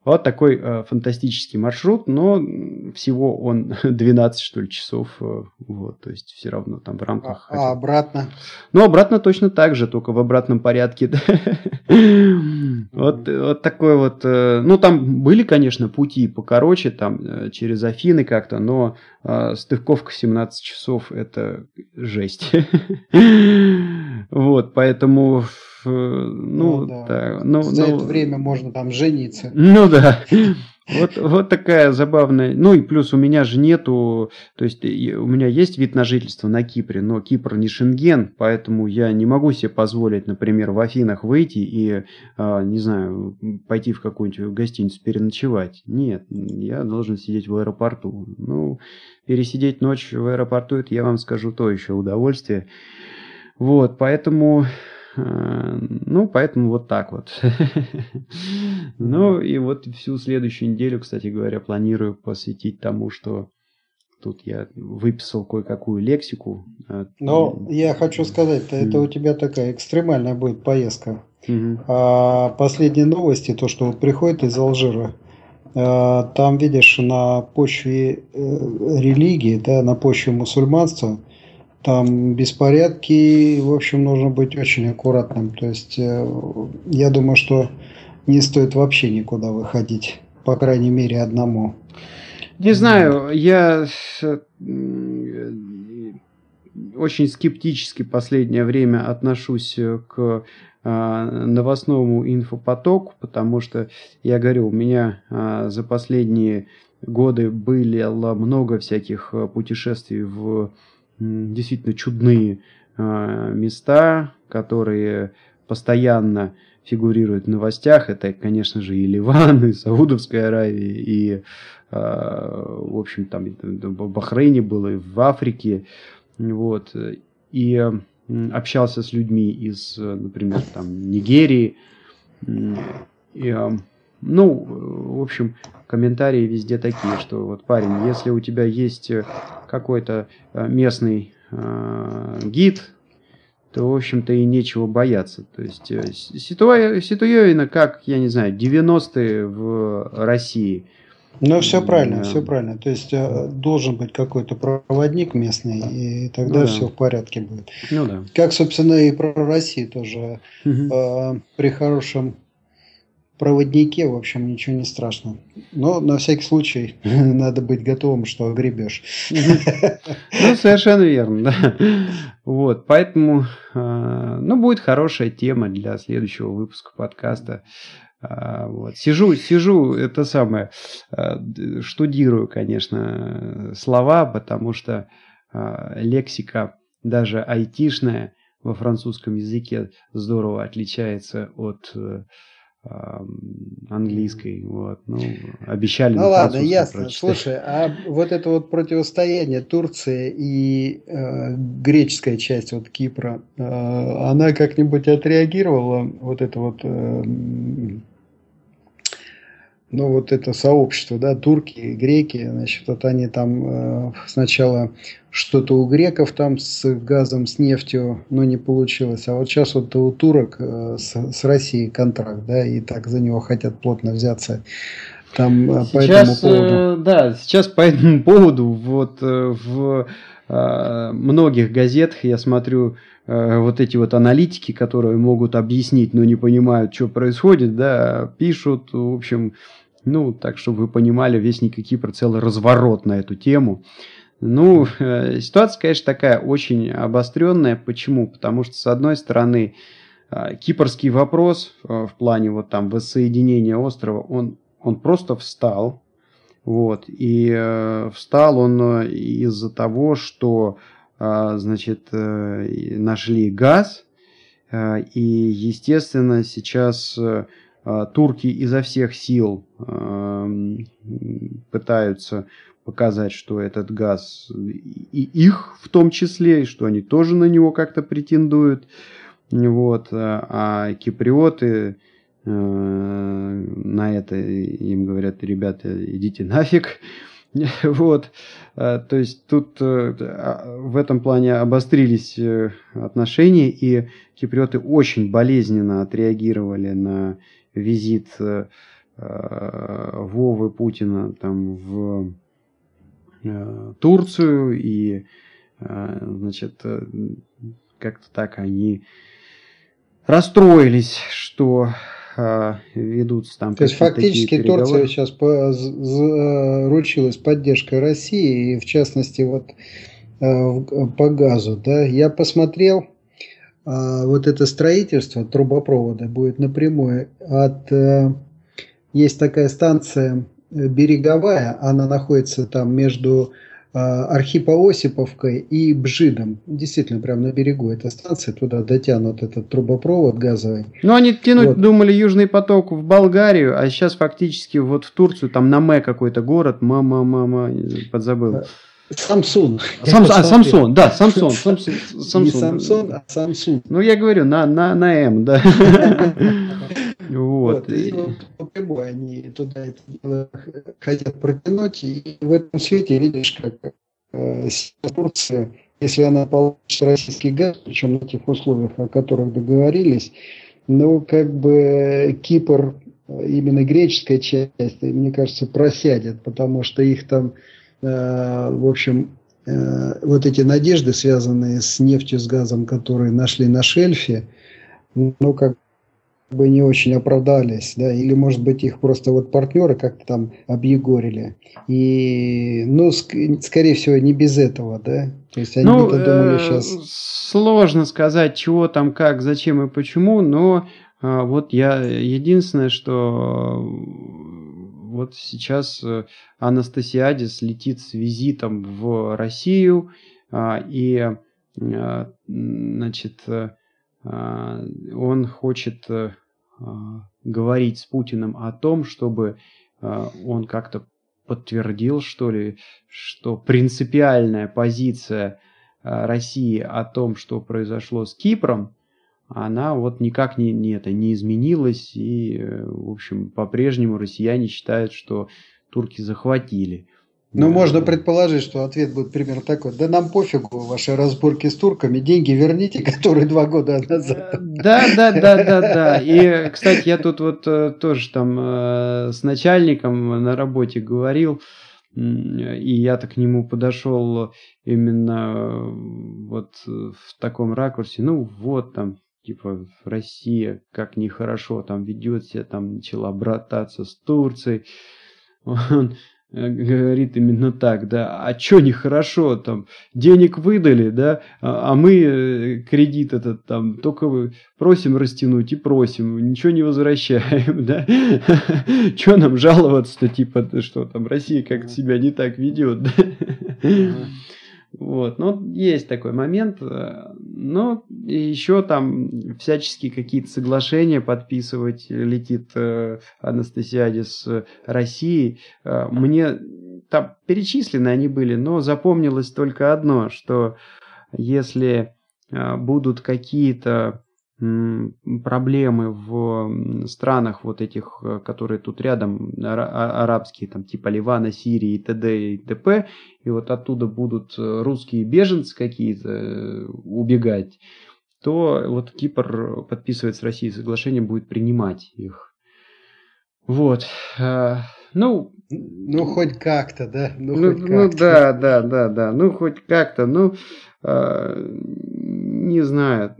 Вот такой э, фантастический маршрут, но всего он 12, что ли, часов. Э, вот, то есть все равно там в рамках... А, а обратно? Ну, обратно точно так же, только в обратном порядке. вот, вот такой вот... Э, ну, там были, конечно, пути покороче, там э, через Афины как-то, но э, стыковка 17 часов – это жесть. вот, поэтому ну, ну да. да ну, За ну, это время можно там жениться. Ну да. Вот, вот такая забавная. Ну и плюс у меня же нету, то есть у меня есть вид на жительство на Кипре, но Кипр не Шенген, поэтому я не могу себе позволить, например, в Афинах выйти и, а, не знаю, пойти в какую-нибудь гостиницу переночевать. Нет, я должен сидеть в аэропорту. Ну, пересидеть ночь в аэропорту, это я вам скажу то еще удовольствие. Вот, поэтому Э, ну, поэтому вот так вот. Ну, и вот всю следующую неделю, кстати говоря, планирую посвятить тому, что тут я выписал кое-какую лексику. Но я хочу сказать, это у тебя такая экстремальная будет поездка. А последние новости, то, что вот приходит из Алжира, э, там, видишь, на почве э, религии, да, на почве мусульманства – там беспорядки, в общем, нужно быть очень аккуратным. То есть э, я думаю, что не стоит вообще никуда выходить, по крайней мере, одному. Не знаю, я очень скептически последнее время отношусь к а, новостному инфопотоку, потому что, я говорю, у меня за последние годы было много всяких путешествий в действительно чудные а, места, которые постоянно фигурируют в новостях. Это, конечно же, и Ливан, и Саудовская Аравия, и, а, в общем, там в Бахрейне было, и в Африке. Вот. И общался с людьми из, например, там, Нигерии. И, ну, в общем, комментарии везде такие, что вот парень, если у тебя есть э, какой-то э, местный э, гид, то, в общем-то, и нечего бояться. То есть ситуа- ситуевина, как, я не знаю, 90-е в России. Ну, все правильно, все правильно. То есть э, должен быть какой-то проводник местный, и тогда ну, все да. в порядке будет. Ну да. Как, собственно, и про Россию тоже. Угу. Э, при хорошем проводнике, в общем, ничего не страшно. Но на всякий случай надо быть готовым, что огребешь. Ну, совершенно верно, да. Вот, поэтому, э, ну, будет хорошая тема для следующего выпуска подкаста. А, вот. Сижу, сижу, это самое, а, штудирую, конечно, слова, потому что а, лексика даже айтишная во французском языке здорово отличается от э, английской. Вот. Ну, обещали. Ну ладно, ясно. Прочитать. Слушай, а вот это вот противостояние Турции и э, греческая часть вот Кипра, э, она как-нибудь отреагировала вот это вот э, ну, вот это сообщество, да, турки, греки, значит, вот они там э, сначала что-то у греков там с газом, с нефтью, но не получилось. А вот сейчас вот у турок э, с, с Россией контракт, да, и так за него хотят плотно взяться. Там э, сейчас, по этому поводу. Э, да, сейчас по этому поводу вот э, в э, многих газетах я смотрю э, вот эти вот аналитики, которые могут объяснить, но не понимают, что происходит, да, пишут, в общем, ну, так, чтобы вы понимали, Вестник Кипр целый разворот на эту тему. Ну, э, ситуация, конечно, такая очень обостренная. Почему? Потому что, с одной стороны, э, кипрский вопрос э, в плане вот там воссоединения острова, он, он просто встал. Вот, и э, встал он э, из-за того, что, э, значит, э, нашли газ, э, и, естественно, сейчас э, турки изо всех сил пытаются показать, что этот газ и их в том числе, и что они тоже на него как-то претендуют. Вот. А, а киприоты на это им говорят, ребята, идите нафиг. Вот. А, то есть тут э, в этом плане обострились э, отношения, и киприоты очень болезненно отреагировали на визит э, э, Вовы Путина там в э, Турцию и значит как-то так они расстроились, что ведутся там. То есть фактически Турция сейчас заручилась поддержкой России и в частности вот по газу, да. Я посмотрел а вот это строительство трубопровода будет напрямую от... Э, есть такая станция э, береговая, она находится там между э, Архипо-Осиповкой и Бжидом. Действительно, прямо на берегу эта станция, туда дотянут этот трубопровод газовый. Ну, они тянуть вот. думали Южный поток в Болгарию, а сейчас фактически вот в Турцию, там на Мэ какой-то город, мама, мама, подзабыл. Самсун. Сам, а, Самсон, да, Самсон. Самсон. Не Самсон, а Самсун. Ну, я говорю, на, на, на М, да. Вот. И вот прямой они туда это хотят протянуть. И в этом свете видишь, как э, Турция, если она получит российский газ, причем на тех условиях, о которых договорились, ну, как бы Кипр, именно греческая часть, мне кажется, просядет, потому что их там Э, в общем, э, вот эти надежды, связанные с нефтью, с газом, которые нашли на шельфе, ну, как бы не очень оправдались, да, или, может быть, их просто вот партнеры как-то там объегорили. И, ну, ск- скорее всего, не без этого, да. То есть они ну, думали сейчас... Э, сложно сказать, чего там, как, зачем и почему, но вот я единственное, что вот сейчас э, Анастасиадис летит с визитом в Россию, а, и, э, значит, э, он хочет говорить с Путиным о том, чтобы он как-то подтвердил, что ли, что принципиальная позиция России о том, что произошло с Кипром, она вот никак не, не, это, не изменилась, и, э, в общем, по-прежнему россияне считают, что турки захватили Ну, можно предположить, что ответ будет примерно такой. Да нам пофигу ваши разборки с турками, деньги верните, которые два года назад. Да, да, да, да, да. И, кстати, я тут вот э, тоже там э, с начальником на работе говорил, и я так к нему подошел именно вот в таком ракурсе. Ну, вот там, типа, Россия как нехорошо там ведет себя, там начала брататься с Турцией. Он Э, говорит именно так, да, а что нехорошо, там, денег выдали, да, а, а мы э, кредит этот там только просим растянуть и просим, ничего не возвращаем, да, что нам жаловаться-то, типа, что там Россия как-то себя не так ведет, да? Вот, ну, есть такой момент, э, но еще там всяческие какие-то соглашения подписывать летит э, Анастасиадис. Э, мне там перечислены они были, но запомнилось только одно, что если будут какие-то проблемы в странах вот этих, э, которые тут рядом, а, арабские, там типа Ливана, Сирии, т.д. и т.п. И вот оттуда будут э, русские беженцы какие-то э, убегать, то вот Кипр подписывает с Россией соглашение, будет принимать их. Вот. Ну, ну хоть как-то, да? Ну, ну, хоть ну да, да, да, да. Ну, хоть как-то. Ну, не знаю.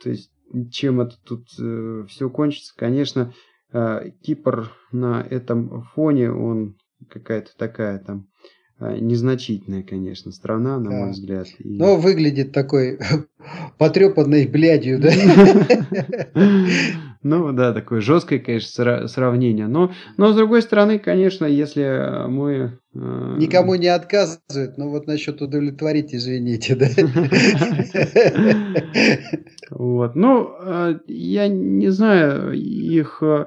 То есть чем это тут э, все кончится. Конечно, э, Кипр на этом фоне, он какая-то такая там э, незначительная, конечно, страна, на да. мой взгляд. И... Но выглядит такой потрепанной блядью, да? Ну да, такое жесткое, конечно, сравнение. Но, но с другой стороны, конечно, если мы... Э... Никому не отказывают, но вот насчет удовлетворить, извините, да? Вот. Ну, э, я не знаю, их, э,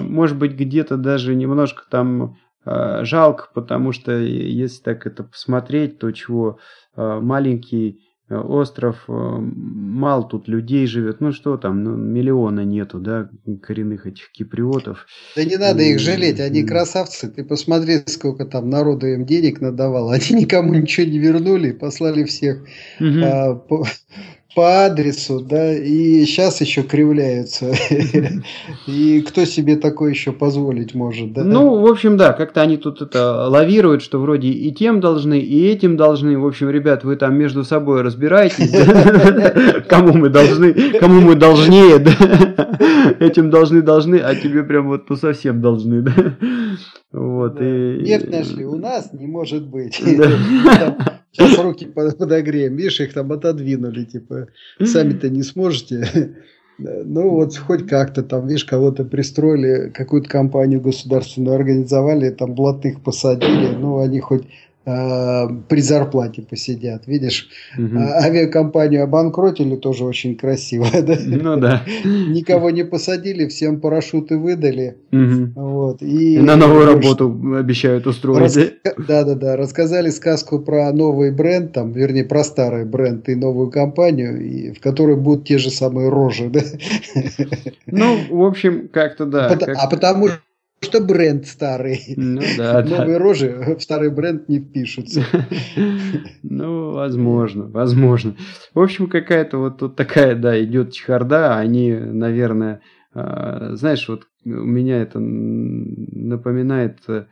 может быть, где-то даже немножко там э, жалко, потому что если так это посмотреть, то чего маленький Э, остров, э, мало тут людей живет, ну что там, ну, миллиона нету, да, коренных этих киприотов. Да не надо их жалеть, они красавцы, ты посмотри, сколько там народу им денег надавал, они никому ничего не вернули, послали всех угу. а, по, по адресу, да, и сейчас еще кривляются. И кто себе такое еще позволить может, да? Ну, в общем, да, как-то они тут это лавируют, что вроде и тем должны, и этим должны. В общем, ребят, вы там между собой разбираетесь, кому мы должны, кому мы должнее, да? Этим должны, должны, а тебе прям вот ну совсем должны, да? Вот, и... Нефть нашли, у нас не может быть. Сейчас руки подогреем. Видишь, их там отодвинули, типа, сами-то не сможете. Ну, вот хоть как-то там, видишь, кого-то пристроили, какую-то компанию государственную организовали, там блатных посадили, ну, они хоть при зарплате посидят. Видишь, угу. авиакомпанию обанкротили тоже очень красиво. Да? Ну да. Никого не посадили, всем парашюты выдали. Угу. Вот, и, и на новую работу обещают устроить. Рас... Да, да, да. Рассказали сказку про новый бренд, там, вернее, про старый бренд и новую компанию, и, в которой будут те же самые рожи. Да? Ну, в общем, как-то да. А, как... а потому что бренд старый. Ну, да, Новые да. рожи в старый бренд не впишутся. Ну, возможно, возможно. В общем, какая-то вот тут такая, да, идет чехарда. Они, наверное, а, знаешь, вот у меня это напоминает, э,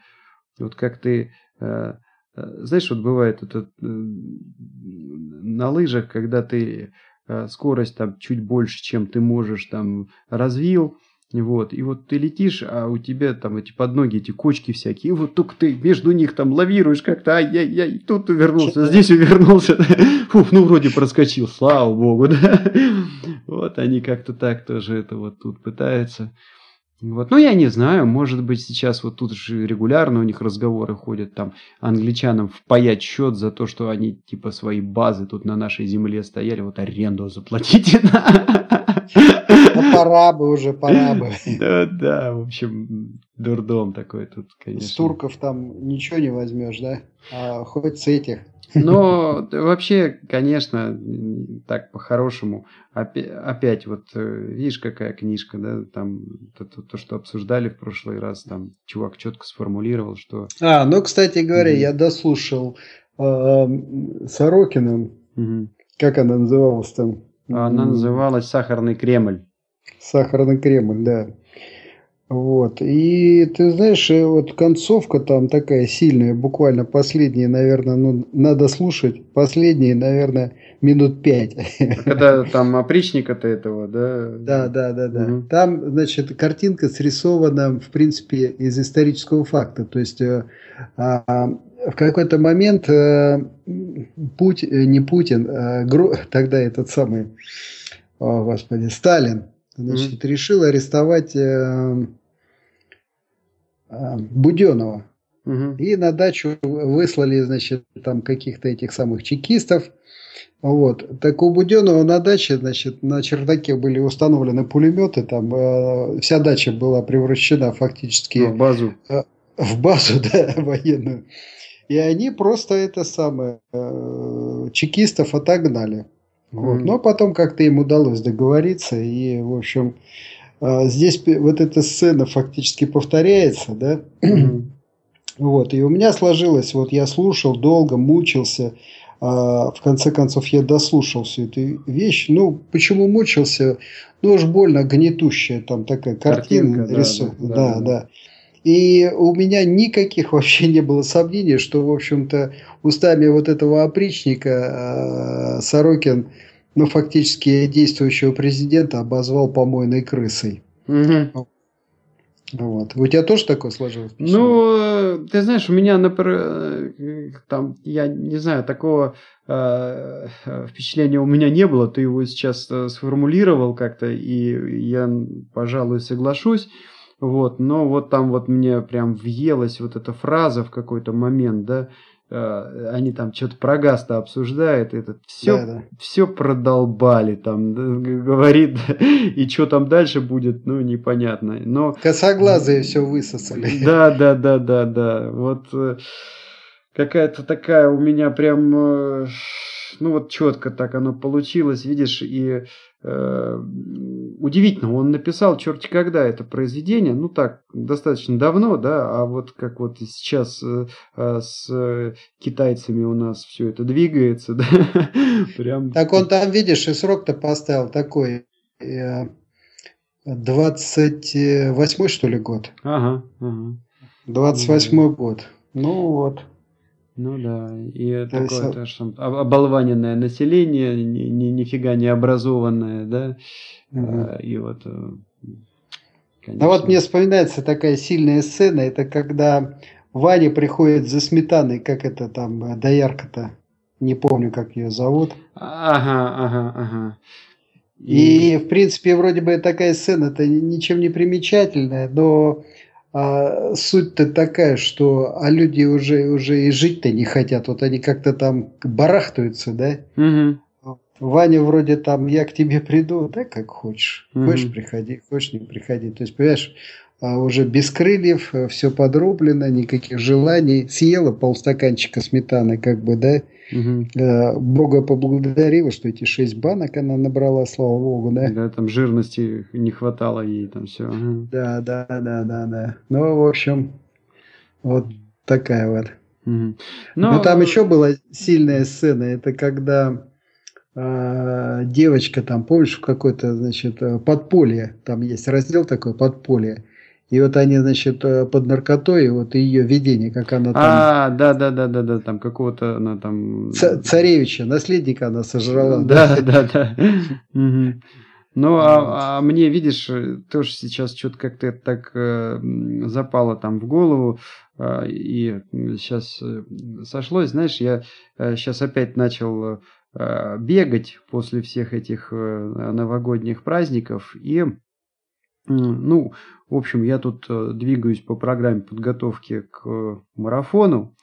вот как ты, э, э, знаешь, вот бывает это на лыжах, когда ты скорость там чуть больше, чем ты можешь, там развил, вот, и вот ты летишь, а у тебя там эти под ноги, эти кочки всякие, и вот только ты между них там лавируешь как-то, ай-яй-яй, тут увернулся, здесь увернулся, фух, ну вроде проскочил, слава богу, да. Вот они как-то так тоже это вот тут пытаются. Вот. Ну, я не знаю, может быть, сейчас вот тут же регулярно у них разговоры ходят, там, англичанам впаять счет за то, что они, типа, свои базы тут на нашей земле стояли, вот аренду заплатите. Ну, пора бы уже, пора бы. Да, да, в общем, Дурдом такой тут, конечно. С турков там ничего не возьмешь, да? А хоть с этих. Но вообще, конечно, так по-хорошему, опять, опять вот э, видишь, какая книжка, да, там то, то, то, что обсуждали в прошлый раз, там чувак четко сформулировал, что... А, ну, кстати говоря, mm-hmm. я дослушал э, Сорокиным, mm-hmm. как она называлась там? Она называлась «Сахарный Кремль». «Сахарный Кремль», да. Вот. И ты знаешь, э, вот концовка там такая сильная, буквально последние, наверное, ну, надо слушать, последние, наверное, минут пять. Когда там опричника-то этого, да? Да, да, да, да. Угу. Там, значит, картинка срисована, в принципе, из исторического факта. То есть э, а, в какой-то момент э, Путь, не Путин, а, тогда этот самый, о, господи, Сталин, значит, mm решил арестовать а, Буденова. Угу. И на дачу выслали, значит, там каких-то этих самых чекистов. Вот. Так у Буденова на даче, значит, на чердаке были установлены пулеметы, там э, вся дача была превращена фактически в базу. Э, в базу, да, военную. И они просто это самое э, чекистов отогнали. Вот. Mm-hmm. Но потом как-то им удалось договориться, и, в общем, а, здесь вот эта сцена фактически повторяется, да? Вот, и у меня сложилось, вот я слушал долго, мучился, а в конце концов я дослушал всю эту вещь. Ну, почему мучился? Ну, уж больно гнетущая там такая картина, Картинка, рисунок. Да, да, да, да. И у меня никаких вообще не было сомнений, что, в общем-то, устами вот этого опричника э, Сорокин ну, фактически действующего президента обозвал помойной крысой. Угу. Вот. У тебя тоже такое сложилось? Ну, ты знаешь, у меня, например, там, я не знаю, такого э, впечатления у меня не было. Ты его сейчас э, сформулировал как-то, и я, пожалуй, соглашусь. Вот, но вот там вот мне прям въелась вот эта фраза в какой-то момент, да, Э, они там что-то про газ-то обсуждают, этот все, да, да. все продолбали там, говорит, и что там дальше будет, ну, непонятно. Но... Косоглазые все высосали. Да, да, да, да, да. Вот э, какая-то такая у меня прям, э, ну, вот четко так оно получилось, видишь, и Э, удивительно, он написал черти когда это произведение, ну так, достаточно давно, да, а вот как вот сейчас э, э, с китайцами у нас все это двигается, да, прям... Так он там, видишь, и срок-то поставил такой, 28 что ли год? Ага, ага. 28 год. Ну вот. Ну да, и То такое есть... тоже оболваненное население, ни, ни, нифига не образованное, да, угу. и вот... Конечно... Ну вот мне вспоминается такая сильная сцена, это когда Ваня приходит за сметаной, как это там, э, доярка-то, не помню, как ее зовут. Ага, ага, ага. И, и в принципе, вроде бы такая сцена-то ничем не примечательная, но а суть-то такая, что а люди уже, уже и жить-то не хотят. Вот они как-то там барахтаются, да? Угу. Ваня вроде там, я к тебе приду, да, как хочешь. Угу. Хочешь, приходи, хочешь, не приходи. То есть, понимаешь, уже без крыльев, все подрублено, никаких желаний. Съела полстаканчика сметаны, как бы, да? Угу. Бога поблагодарила, что эти шесть банок она набрала, слава богу, да? Да, там жирности не хватало ей, там все. Да, да, да, да, да. Ну, в общем, вот такая вот. Угу. Но... Но там еще была сильная сцена, это когда э, девочка там, помнишь, в какой-то, значит, э, подполье, там есть раздел такой, подполье, и вот они, значит, э, под наркотой, вот ее видение, как она там... А, да, да, да, да, да, там какого-то она там... Царевича, наследника она сожрала. Да, да, да. Ну, а, а мне, видишь, тоже сейчас что-то как-то так э, запало там в голову, э, и сейчас сошлось, знаешь, я э, сейчас опять начал э, бегать после всех этих э, новогодних праздников, и ну, в общем, я тут э, двигаюсь по программе подготовки к марафону.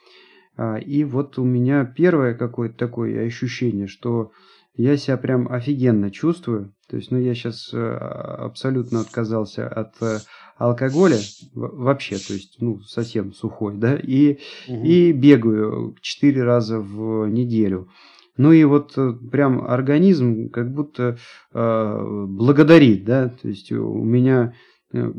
А, и вот у меня первое какое-то такое ощущение, что я себя прям офигенно чувствую. То есть, ну, я сейчас э, абсолютно отказался от э, алкоголя вообще, то есть, ну, совсем сухой, да, и, угу. и бегаю четыре раза в неделю. Ну и вот э, прям организм как будто э, благодарит, да, то есть у меня э,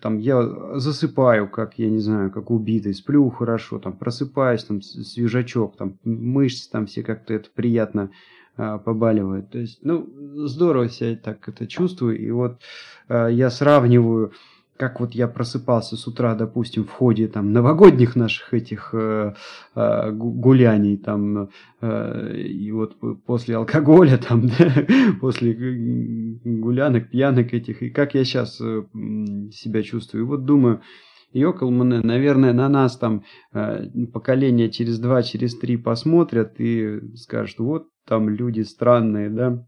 там я засыпаю, как, я не знаю, как убитый, сплю хорошо, там просыпаюсь, там свежачок, там мышцы там все как-то это приятно а, побаливает. То есть, ну, здорово себя так это чувствую. И вот а, я сравниваю, как вот я просыпался с утра, допустим, в ходе там новогодних наших этих э, э, гуляний, там, э, и вот после алкоголя, там, да, после гулянок, пьянок этих, и как я сейчас э, себя чувствую. И вот думаю, Йоколманы, наверное, на нас там э, поколение через два, через три посмотрят и скажут, вот там люди странные, да,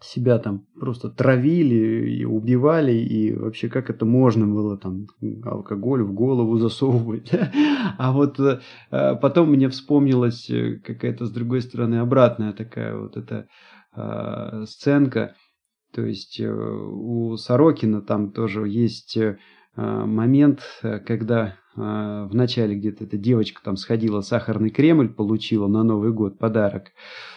себя там просто травили и убивали, и вообще как это можно было там алкоголь в голову засовывать. А вот э, потом мне вспомнилась э, какая-то с другой стороны обратная такая вот эта э, сценка. То есть у Сорокина там тоже есть момент, когда а, в начале где-то эта девочка там сходила сахарный Кремль, получила на Новый год подарок.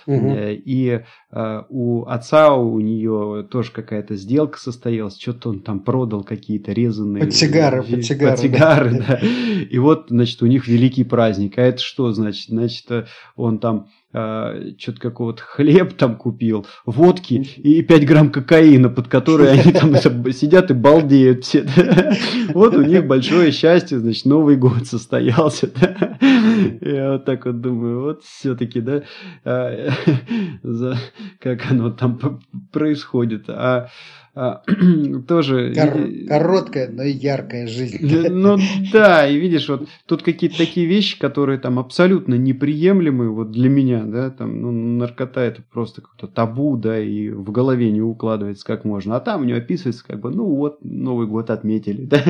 Угу. И а, у отца у нее тоже какая-то сделка состоялась, что-то он там продал какие-то резанные... Подсигары, подсигары. Подсигары, да. да. И вот, значит, у них великий праздник. А это что значит? Значит, он там а, что-то какого-то хлеб там купил, водки и 5 грамм кокаина, под которые они там сидят и балдеют все. Вот у них большое счастье, значит, Новый год состоялся. Я вот так вот думаю, вот все-таки, да, а, как оно там происходит. А а, тоже... Кор- короткая, но яркая жизнь. Ну да, и видишь, вот тут какие-то такие вещи, которые там абсолютно неприемлемы вот для меня, да, там, ну, наркота это просто как-то табу, да, и в голове не укладывается как можно. А там у него описывается как бы, ну вот, Новый год отметили, да.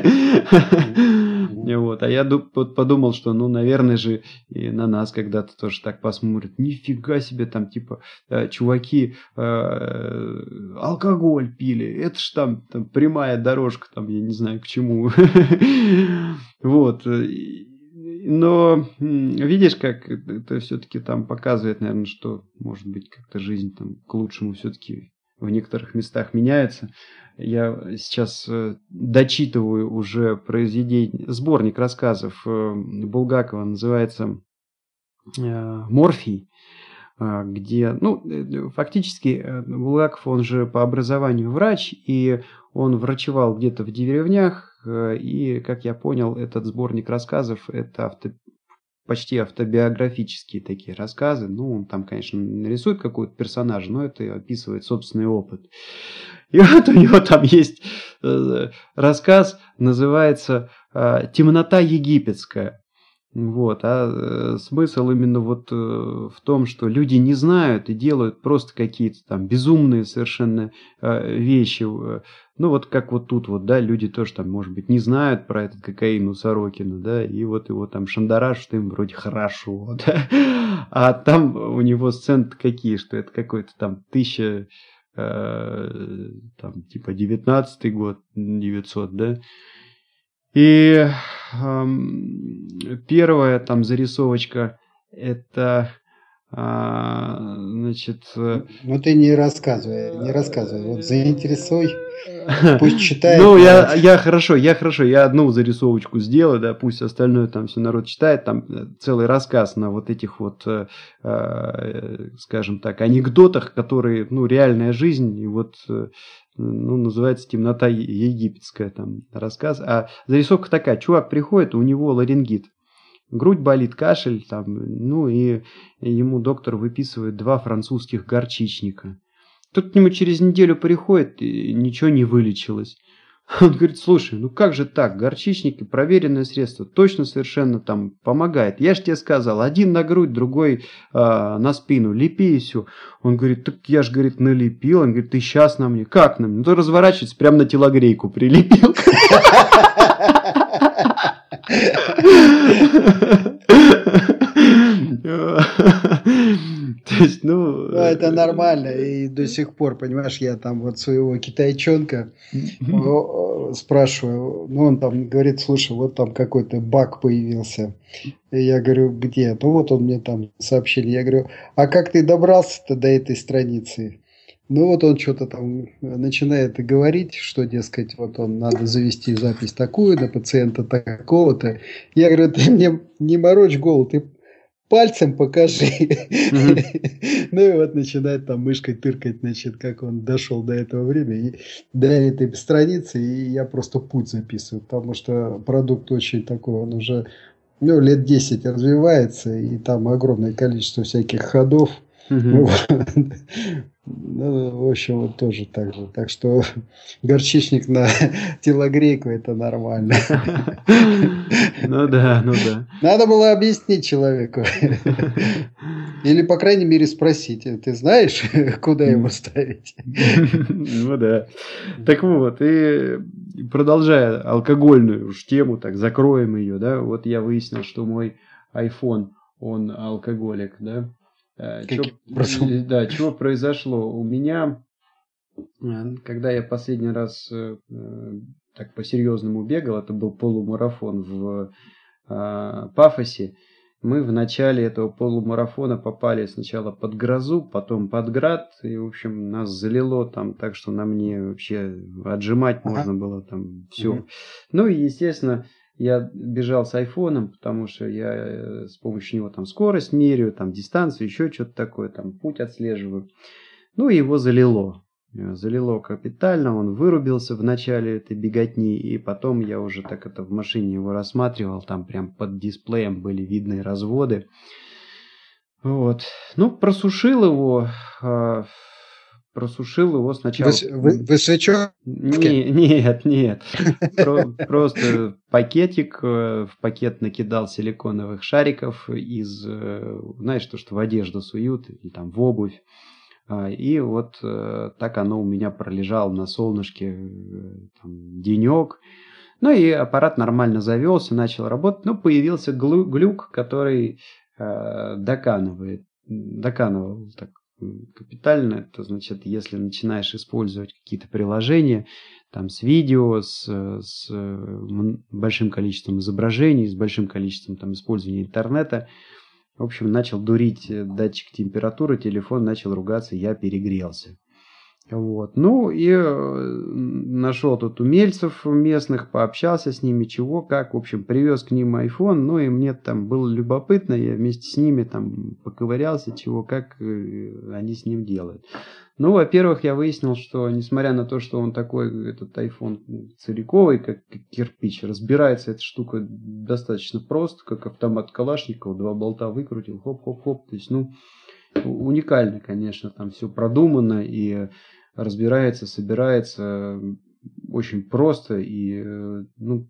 Вот, а я подумал, что, ну, наверное же, и на нас когда-то тоже так посмотрят. Нифига себе, там, типа, э, чуваки э, алкоголь пили, это ж там, там прямая дорожка, там, я не знаю к чему. Вот. Но видишь, как это все-таки там показывает, наверное, что, может быть, как-то жизнь там к лучшему все-таки в некоторых местах меняется. Я сейчас э, дочитываю уже произведение, сборник рассказов э, Булгакова, называется э, «Морфий». Где, ну, фактически Булгаков, он же по образованию врач, и он врачевал где-то в деревнях, и, как я понял, этот сборник рассказов, это авто, почти автобиографические такие рассказы. Ну, он там, конечно, нарисует какого-то персонажа, но это описывает собственный опыт. И вот у него там есть рассказ, называется «Темнота египетская». Вот, а э, смысл именно вот э, в том, что люди не знают и делают просто какие-то там безумные совершенно э, вещи. Ну вот как вот тут вот, да, люди тоже там, может быть, не знают про этот кокаин у Сорокина, да, и вот его там шандарашут им вроде хорошо, да? а там у него сцены какие, что это какой-то там тысяча, э, там типа девятнадцатый год, 900, да, и э, первая там зарисовочка это а, значит... Э, ну ты не рассказывай, не рассказывай. Вот заинтересуй, пусть читает. Ну, я, я хорошо, я хорошо, я одну зарисовочку сделаю, да, пусть остальное там все народ читает, там э, целый рассказ на вот этих вот, э, э, скажем так, анекдотах, которые, ну, реальная жизнь, и вот ну, называется «Темнота египетская», там рассказ. А зарисовка такая, чувак приходит, у него ларингит, грудь болит, кашель, там, ну и ему доктор выписывает два французских горчичника. Тут к нему через неделю приходит, и ничего не вылечилось. Он говорит, слушай, ну как же так, горчичники, проверенное средство, точно совершенно там помогает. Я же тебе сказал, один на грудь, другой э, на спину, лепи и все. Он говорит, так я же, говорит, налепил. Он говорит, ты сейчас на мне. Как на мне? Ну, то разворачивается, прямо на телогрейку прилепил. То есть, ну... ну... Это нормально. И до сих пор, понимаешь, я там вот своего китайчонка спрашиваю, ну, он там говорит, слушай, вот там какой-то баг появился. И я говорю, где? Ну, вот он мне там сообщили. Я говорю, а как ты добрался-то до этой страницы? Ну вот он что-то там начинает говорить, что, дескать, вот он надо завести запись такую на пациента такого-то. Я говорю, ты мне не морочь голову, ты пальцем покажи. ну и вот начинает там мышкой тыркать, значит, как он дошел до этого времени, до этой страницы, и я просто путь записываю, потому что продукт очень такой, он уже ну, лет 10 развивается, и там огромное количество всяких ходов. Ну, в общем, вот тоже так же. Так что горчичник на телогрейку это нормально. Ну да, ну да. Надо было объяснить человеку. Или, по крайней мере, спросить, ты знаешь, куда его ставить? Ну да. Так вот, и продолжая алкогольную уж тему, так закроем ее, да, вот я выяснил, что мой iPhone, он алкоголик, да, Э, чё, да, чего произошло? У меня, э, когда я последний раз э, так по-серьезному бегал, это был полумарафон в Пафосе, мы в начале этого полумарафона попали сначала под грозу, потом под град, и, в общем, нас залило там так, что на мне вообще отжимать ага. можно было там все. Угу. Ну и, естественно, я бежал с айфоном, потому что я э, с помощью него там скорость меряю, там дистанцию, еще что-то такое, там путь отслеживаю. Ну его залило. Э, залило капитально, он вырубился в начале этой беготни, и потом я уже так это в машине его рассматривал, там прям под дисплеем были видны разводы. Вот. Ну, просушил его, а, просушил его сначала. Вы, вы, вы Не, нет, нет. просто пакетик, э, в пакет накидал силиконовых шариков из, э, знаешь, то, что в одежду суют, или там в обувь. А, и вот э, так оно у меня пролежало на солнышке там, денек. Ну и аппарат нормально завелся, начал работать. Но появился глюк, который доканывает, доканывал так капитально. Это значит, если начинаешь использовать какие-то приложения, там с видео, с, с большим количеством изображений, с большим количеством там использования интернета, в общем, начал дурить датчик температуры, телефон начал ругаться, я перегрелся. Вот. Ну и э, нашел тут умельцев местных, пообщался с ними, чего, как. В общем, привез к ним iPhone, ну и мне там было любопытно, я вместе с ними там поковырялся, чего, как э, они с ним делают. Ну, во-первых, я выяснил, что несмотря на то, что он такой, этот iPhone целиковый, как кирпич, разбирается эта штука достаточно просто, как автомат Калашникова, два болта выкрутил, хоп-хоп-хоп. То есть, ну, уникально, конечно, там все продумано и разбирается, собирается очень просто и ну,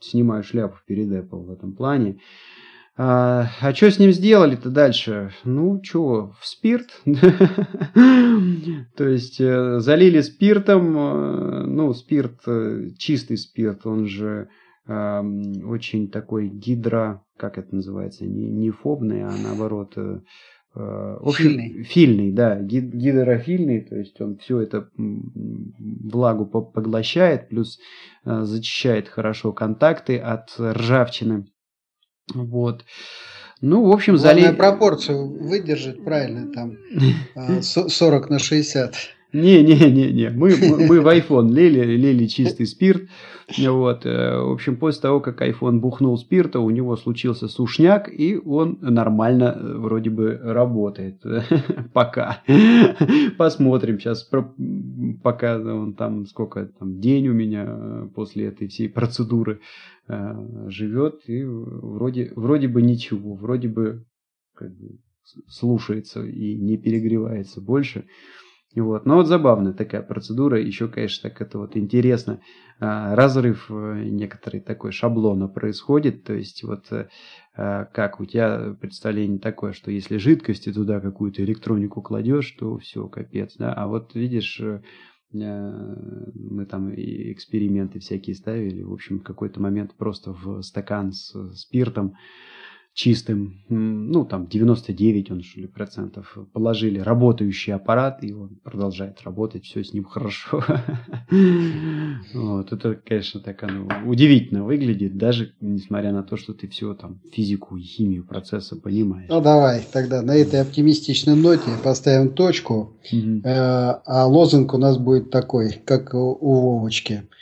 снимаю шляпу перед Apple в этом плане. А, а что с ним сделали-то дальше? Ну, что, в спирт? То есть э, залили спиртом, э, ну, спирт, э, чистый спирт, он же очень такой гидро, как это называется, не, не фобный, а наоборот Э, общем, фильный. фильный, да, гидрофильный, то есть он все это влагу поглощает, плюс э, зачищает хорошо контакты от ржавчины. Вот. Ну, в общем, залей... пропорцию выдержать правильно, там 40 э, на 60. Не-не-не-не, мы, мы в iPhone лили, лили чистый спирт. Вот. Э, в общем, после того, как iPhone бухнул спирта, у него случился сушняк, и он нормально э, вроде бы работает. Пока. Посмотрим сейчас, пока он там, сколько там, день у меня э, после этой всей процедуры живет, и вроде, вроде бы ничего, вроде бы как бы слушается и не перегревается больше. Вот. Но вот забавная такая процедура. Еще, конечно, так это вот интересно. А, разрыв э, некоторый такой шаблона происходит. То есть вот э, а, как у тебя представление такое, что если жидкости туда какую-то электронику кладешь, то все, капец. Да? А вот видишь, э, мы там эксперименты всякие ставили. В общем, в какой-то момент просто в стакан с спиртом чистым, ну там 99 он что ли процентов положили работающий аппарат, и он продолжает работать, все с ним хорошо. Вот, это, конечно, так оно удивительно выглядит, даже несмотря на то, что ты все там физику и химию процесса понимаешь. Ну давай, тогда на этой оптимистичной ноте поставим точку, а лозунг у нас будет такой, как у Вовочки –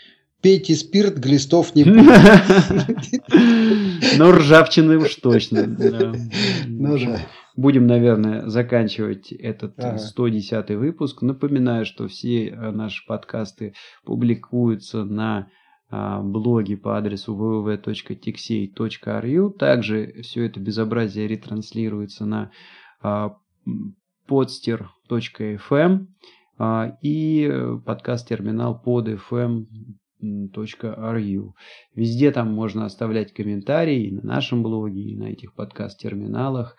пейте спирт, глистов не Ну, ржавчины уж точно. Ну да. Будем, наверное, заканчивать этот 110 выпуск. Напоминаю, что все э, наши подкасты публикуются на а, блоге по адресу www.tixey.ru. Также все это безобразие ретранслируется на а, podster.fm а, и э, подкаст-терминал под FM ru. Везде там можно оставлять комментарии и на нашем блоге, и на этих подкаст-терминалах.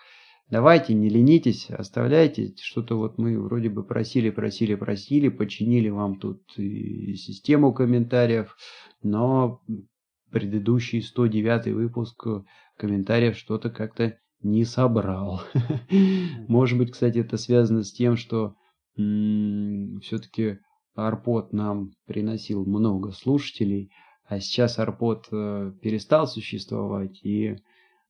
Давайте, не ленитесь, оставляйте. Что-то вот мы вроде бы просили, просили, просили, починили вам тут систему комментариев, но предыдущий 109 выпуск комментариев что-то как-то не собрал. Может быть, кстати, это связано с тем, что все-таки Арпод нам приносил много слушателей, а сейчас Арпод э, перестал существовать, и,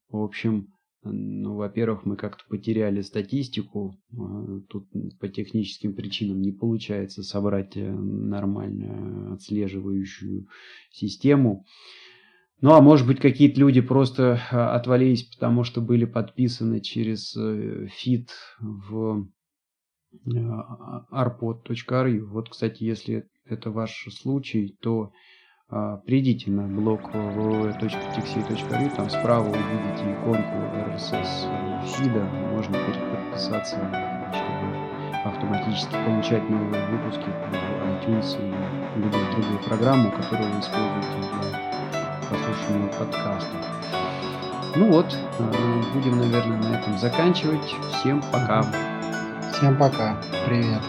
в общем, ну, во-первых, мы как-то потеряли статистику, э, тут по техническим причинам не получается собрать э, нормальную отслеживающую систему. Ну, а может быть, какие-то люди просто отвалились, потому что были подписаны через фит в arpod.ru. Вот, кстати, если это ваш случай, то а, придите на блог www.tixi.ru, там справа увидите иконку RSS фида, можно подписаться, чтобы автоматически получать новые выпуски в iTunes и любые другие программы, которые вы используете для прослушивания подкастов. Ну вот, а, будем, наверное, на этом заканчивать. Всем пока. Всем пока. Привет.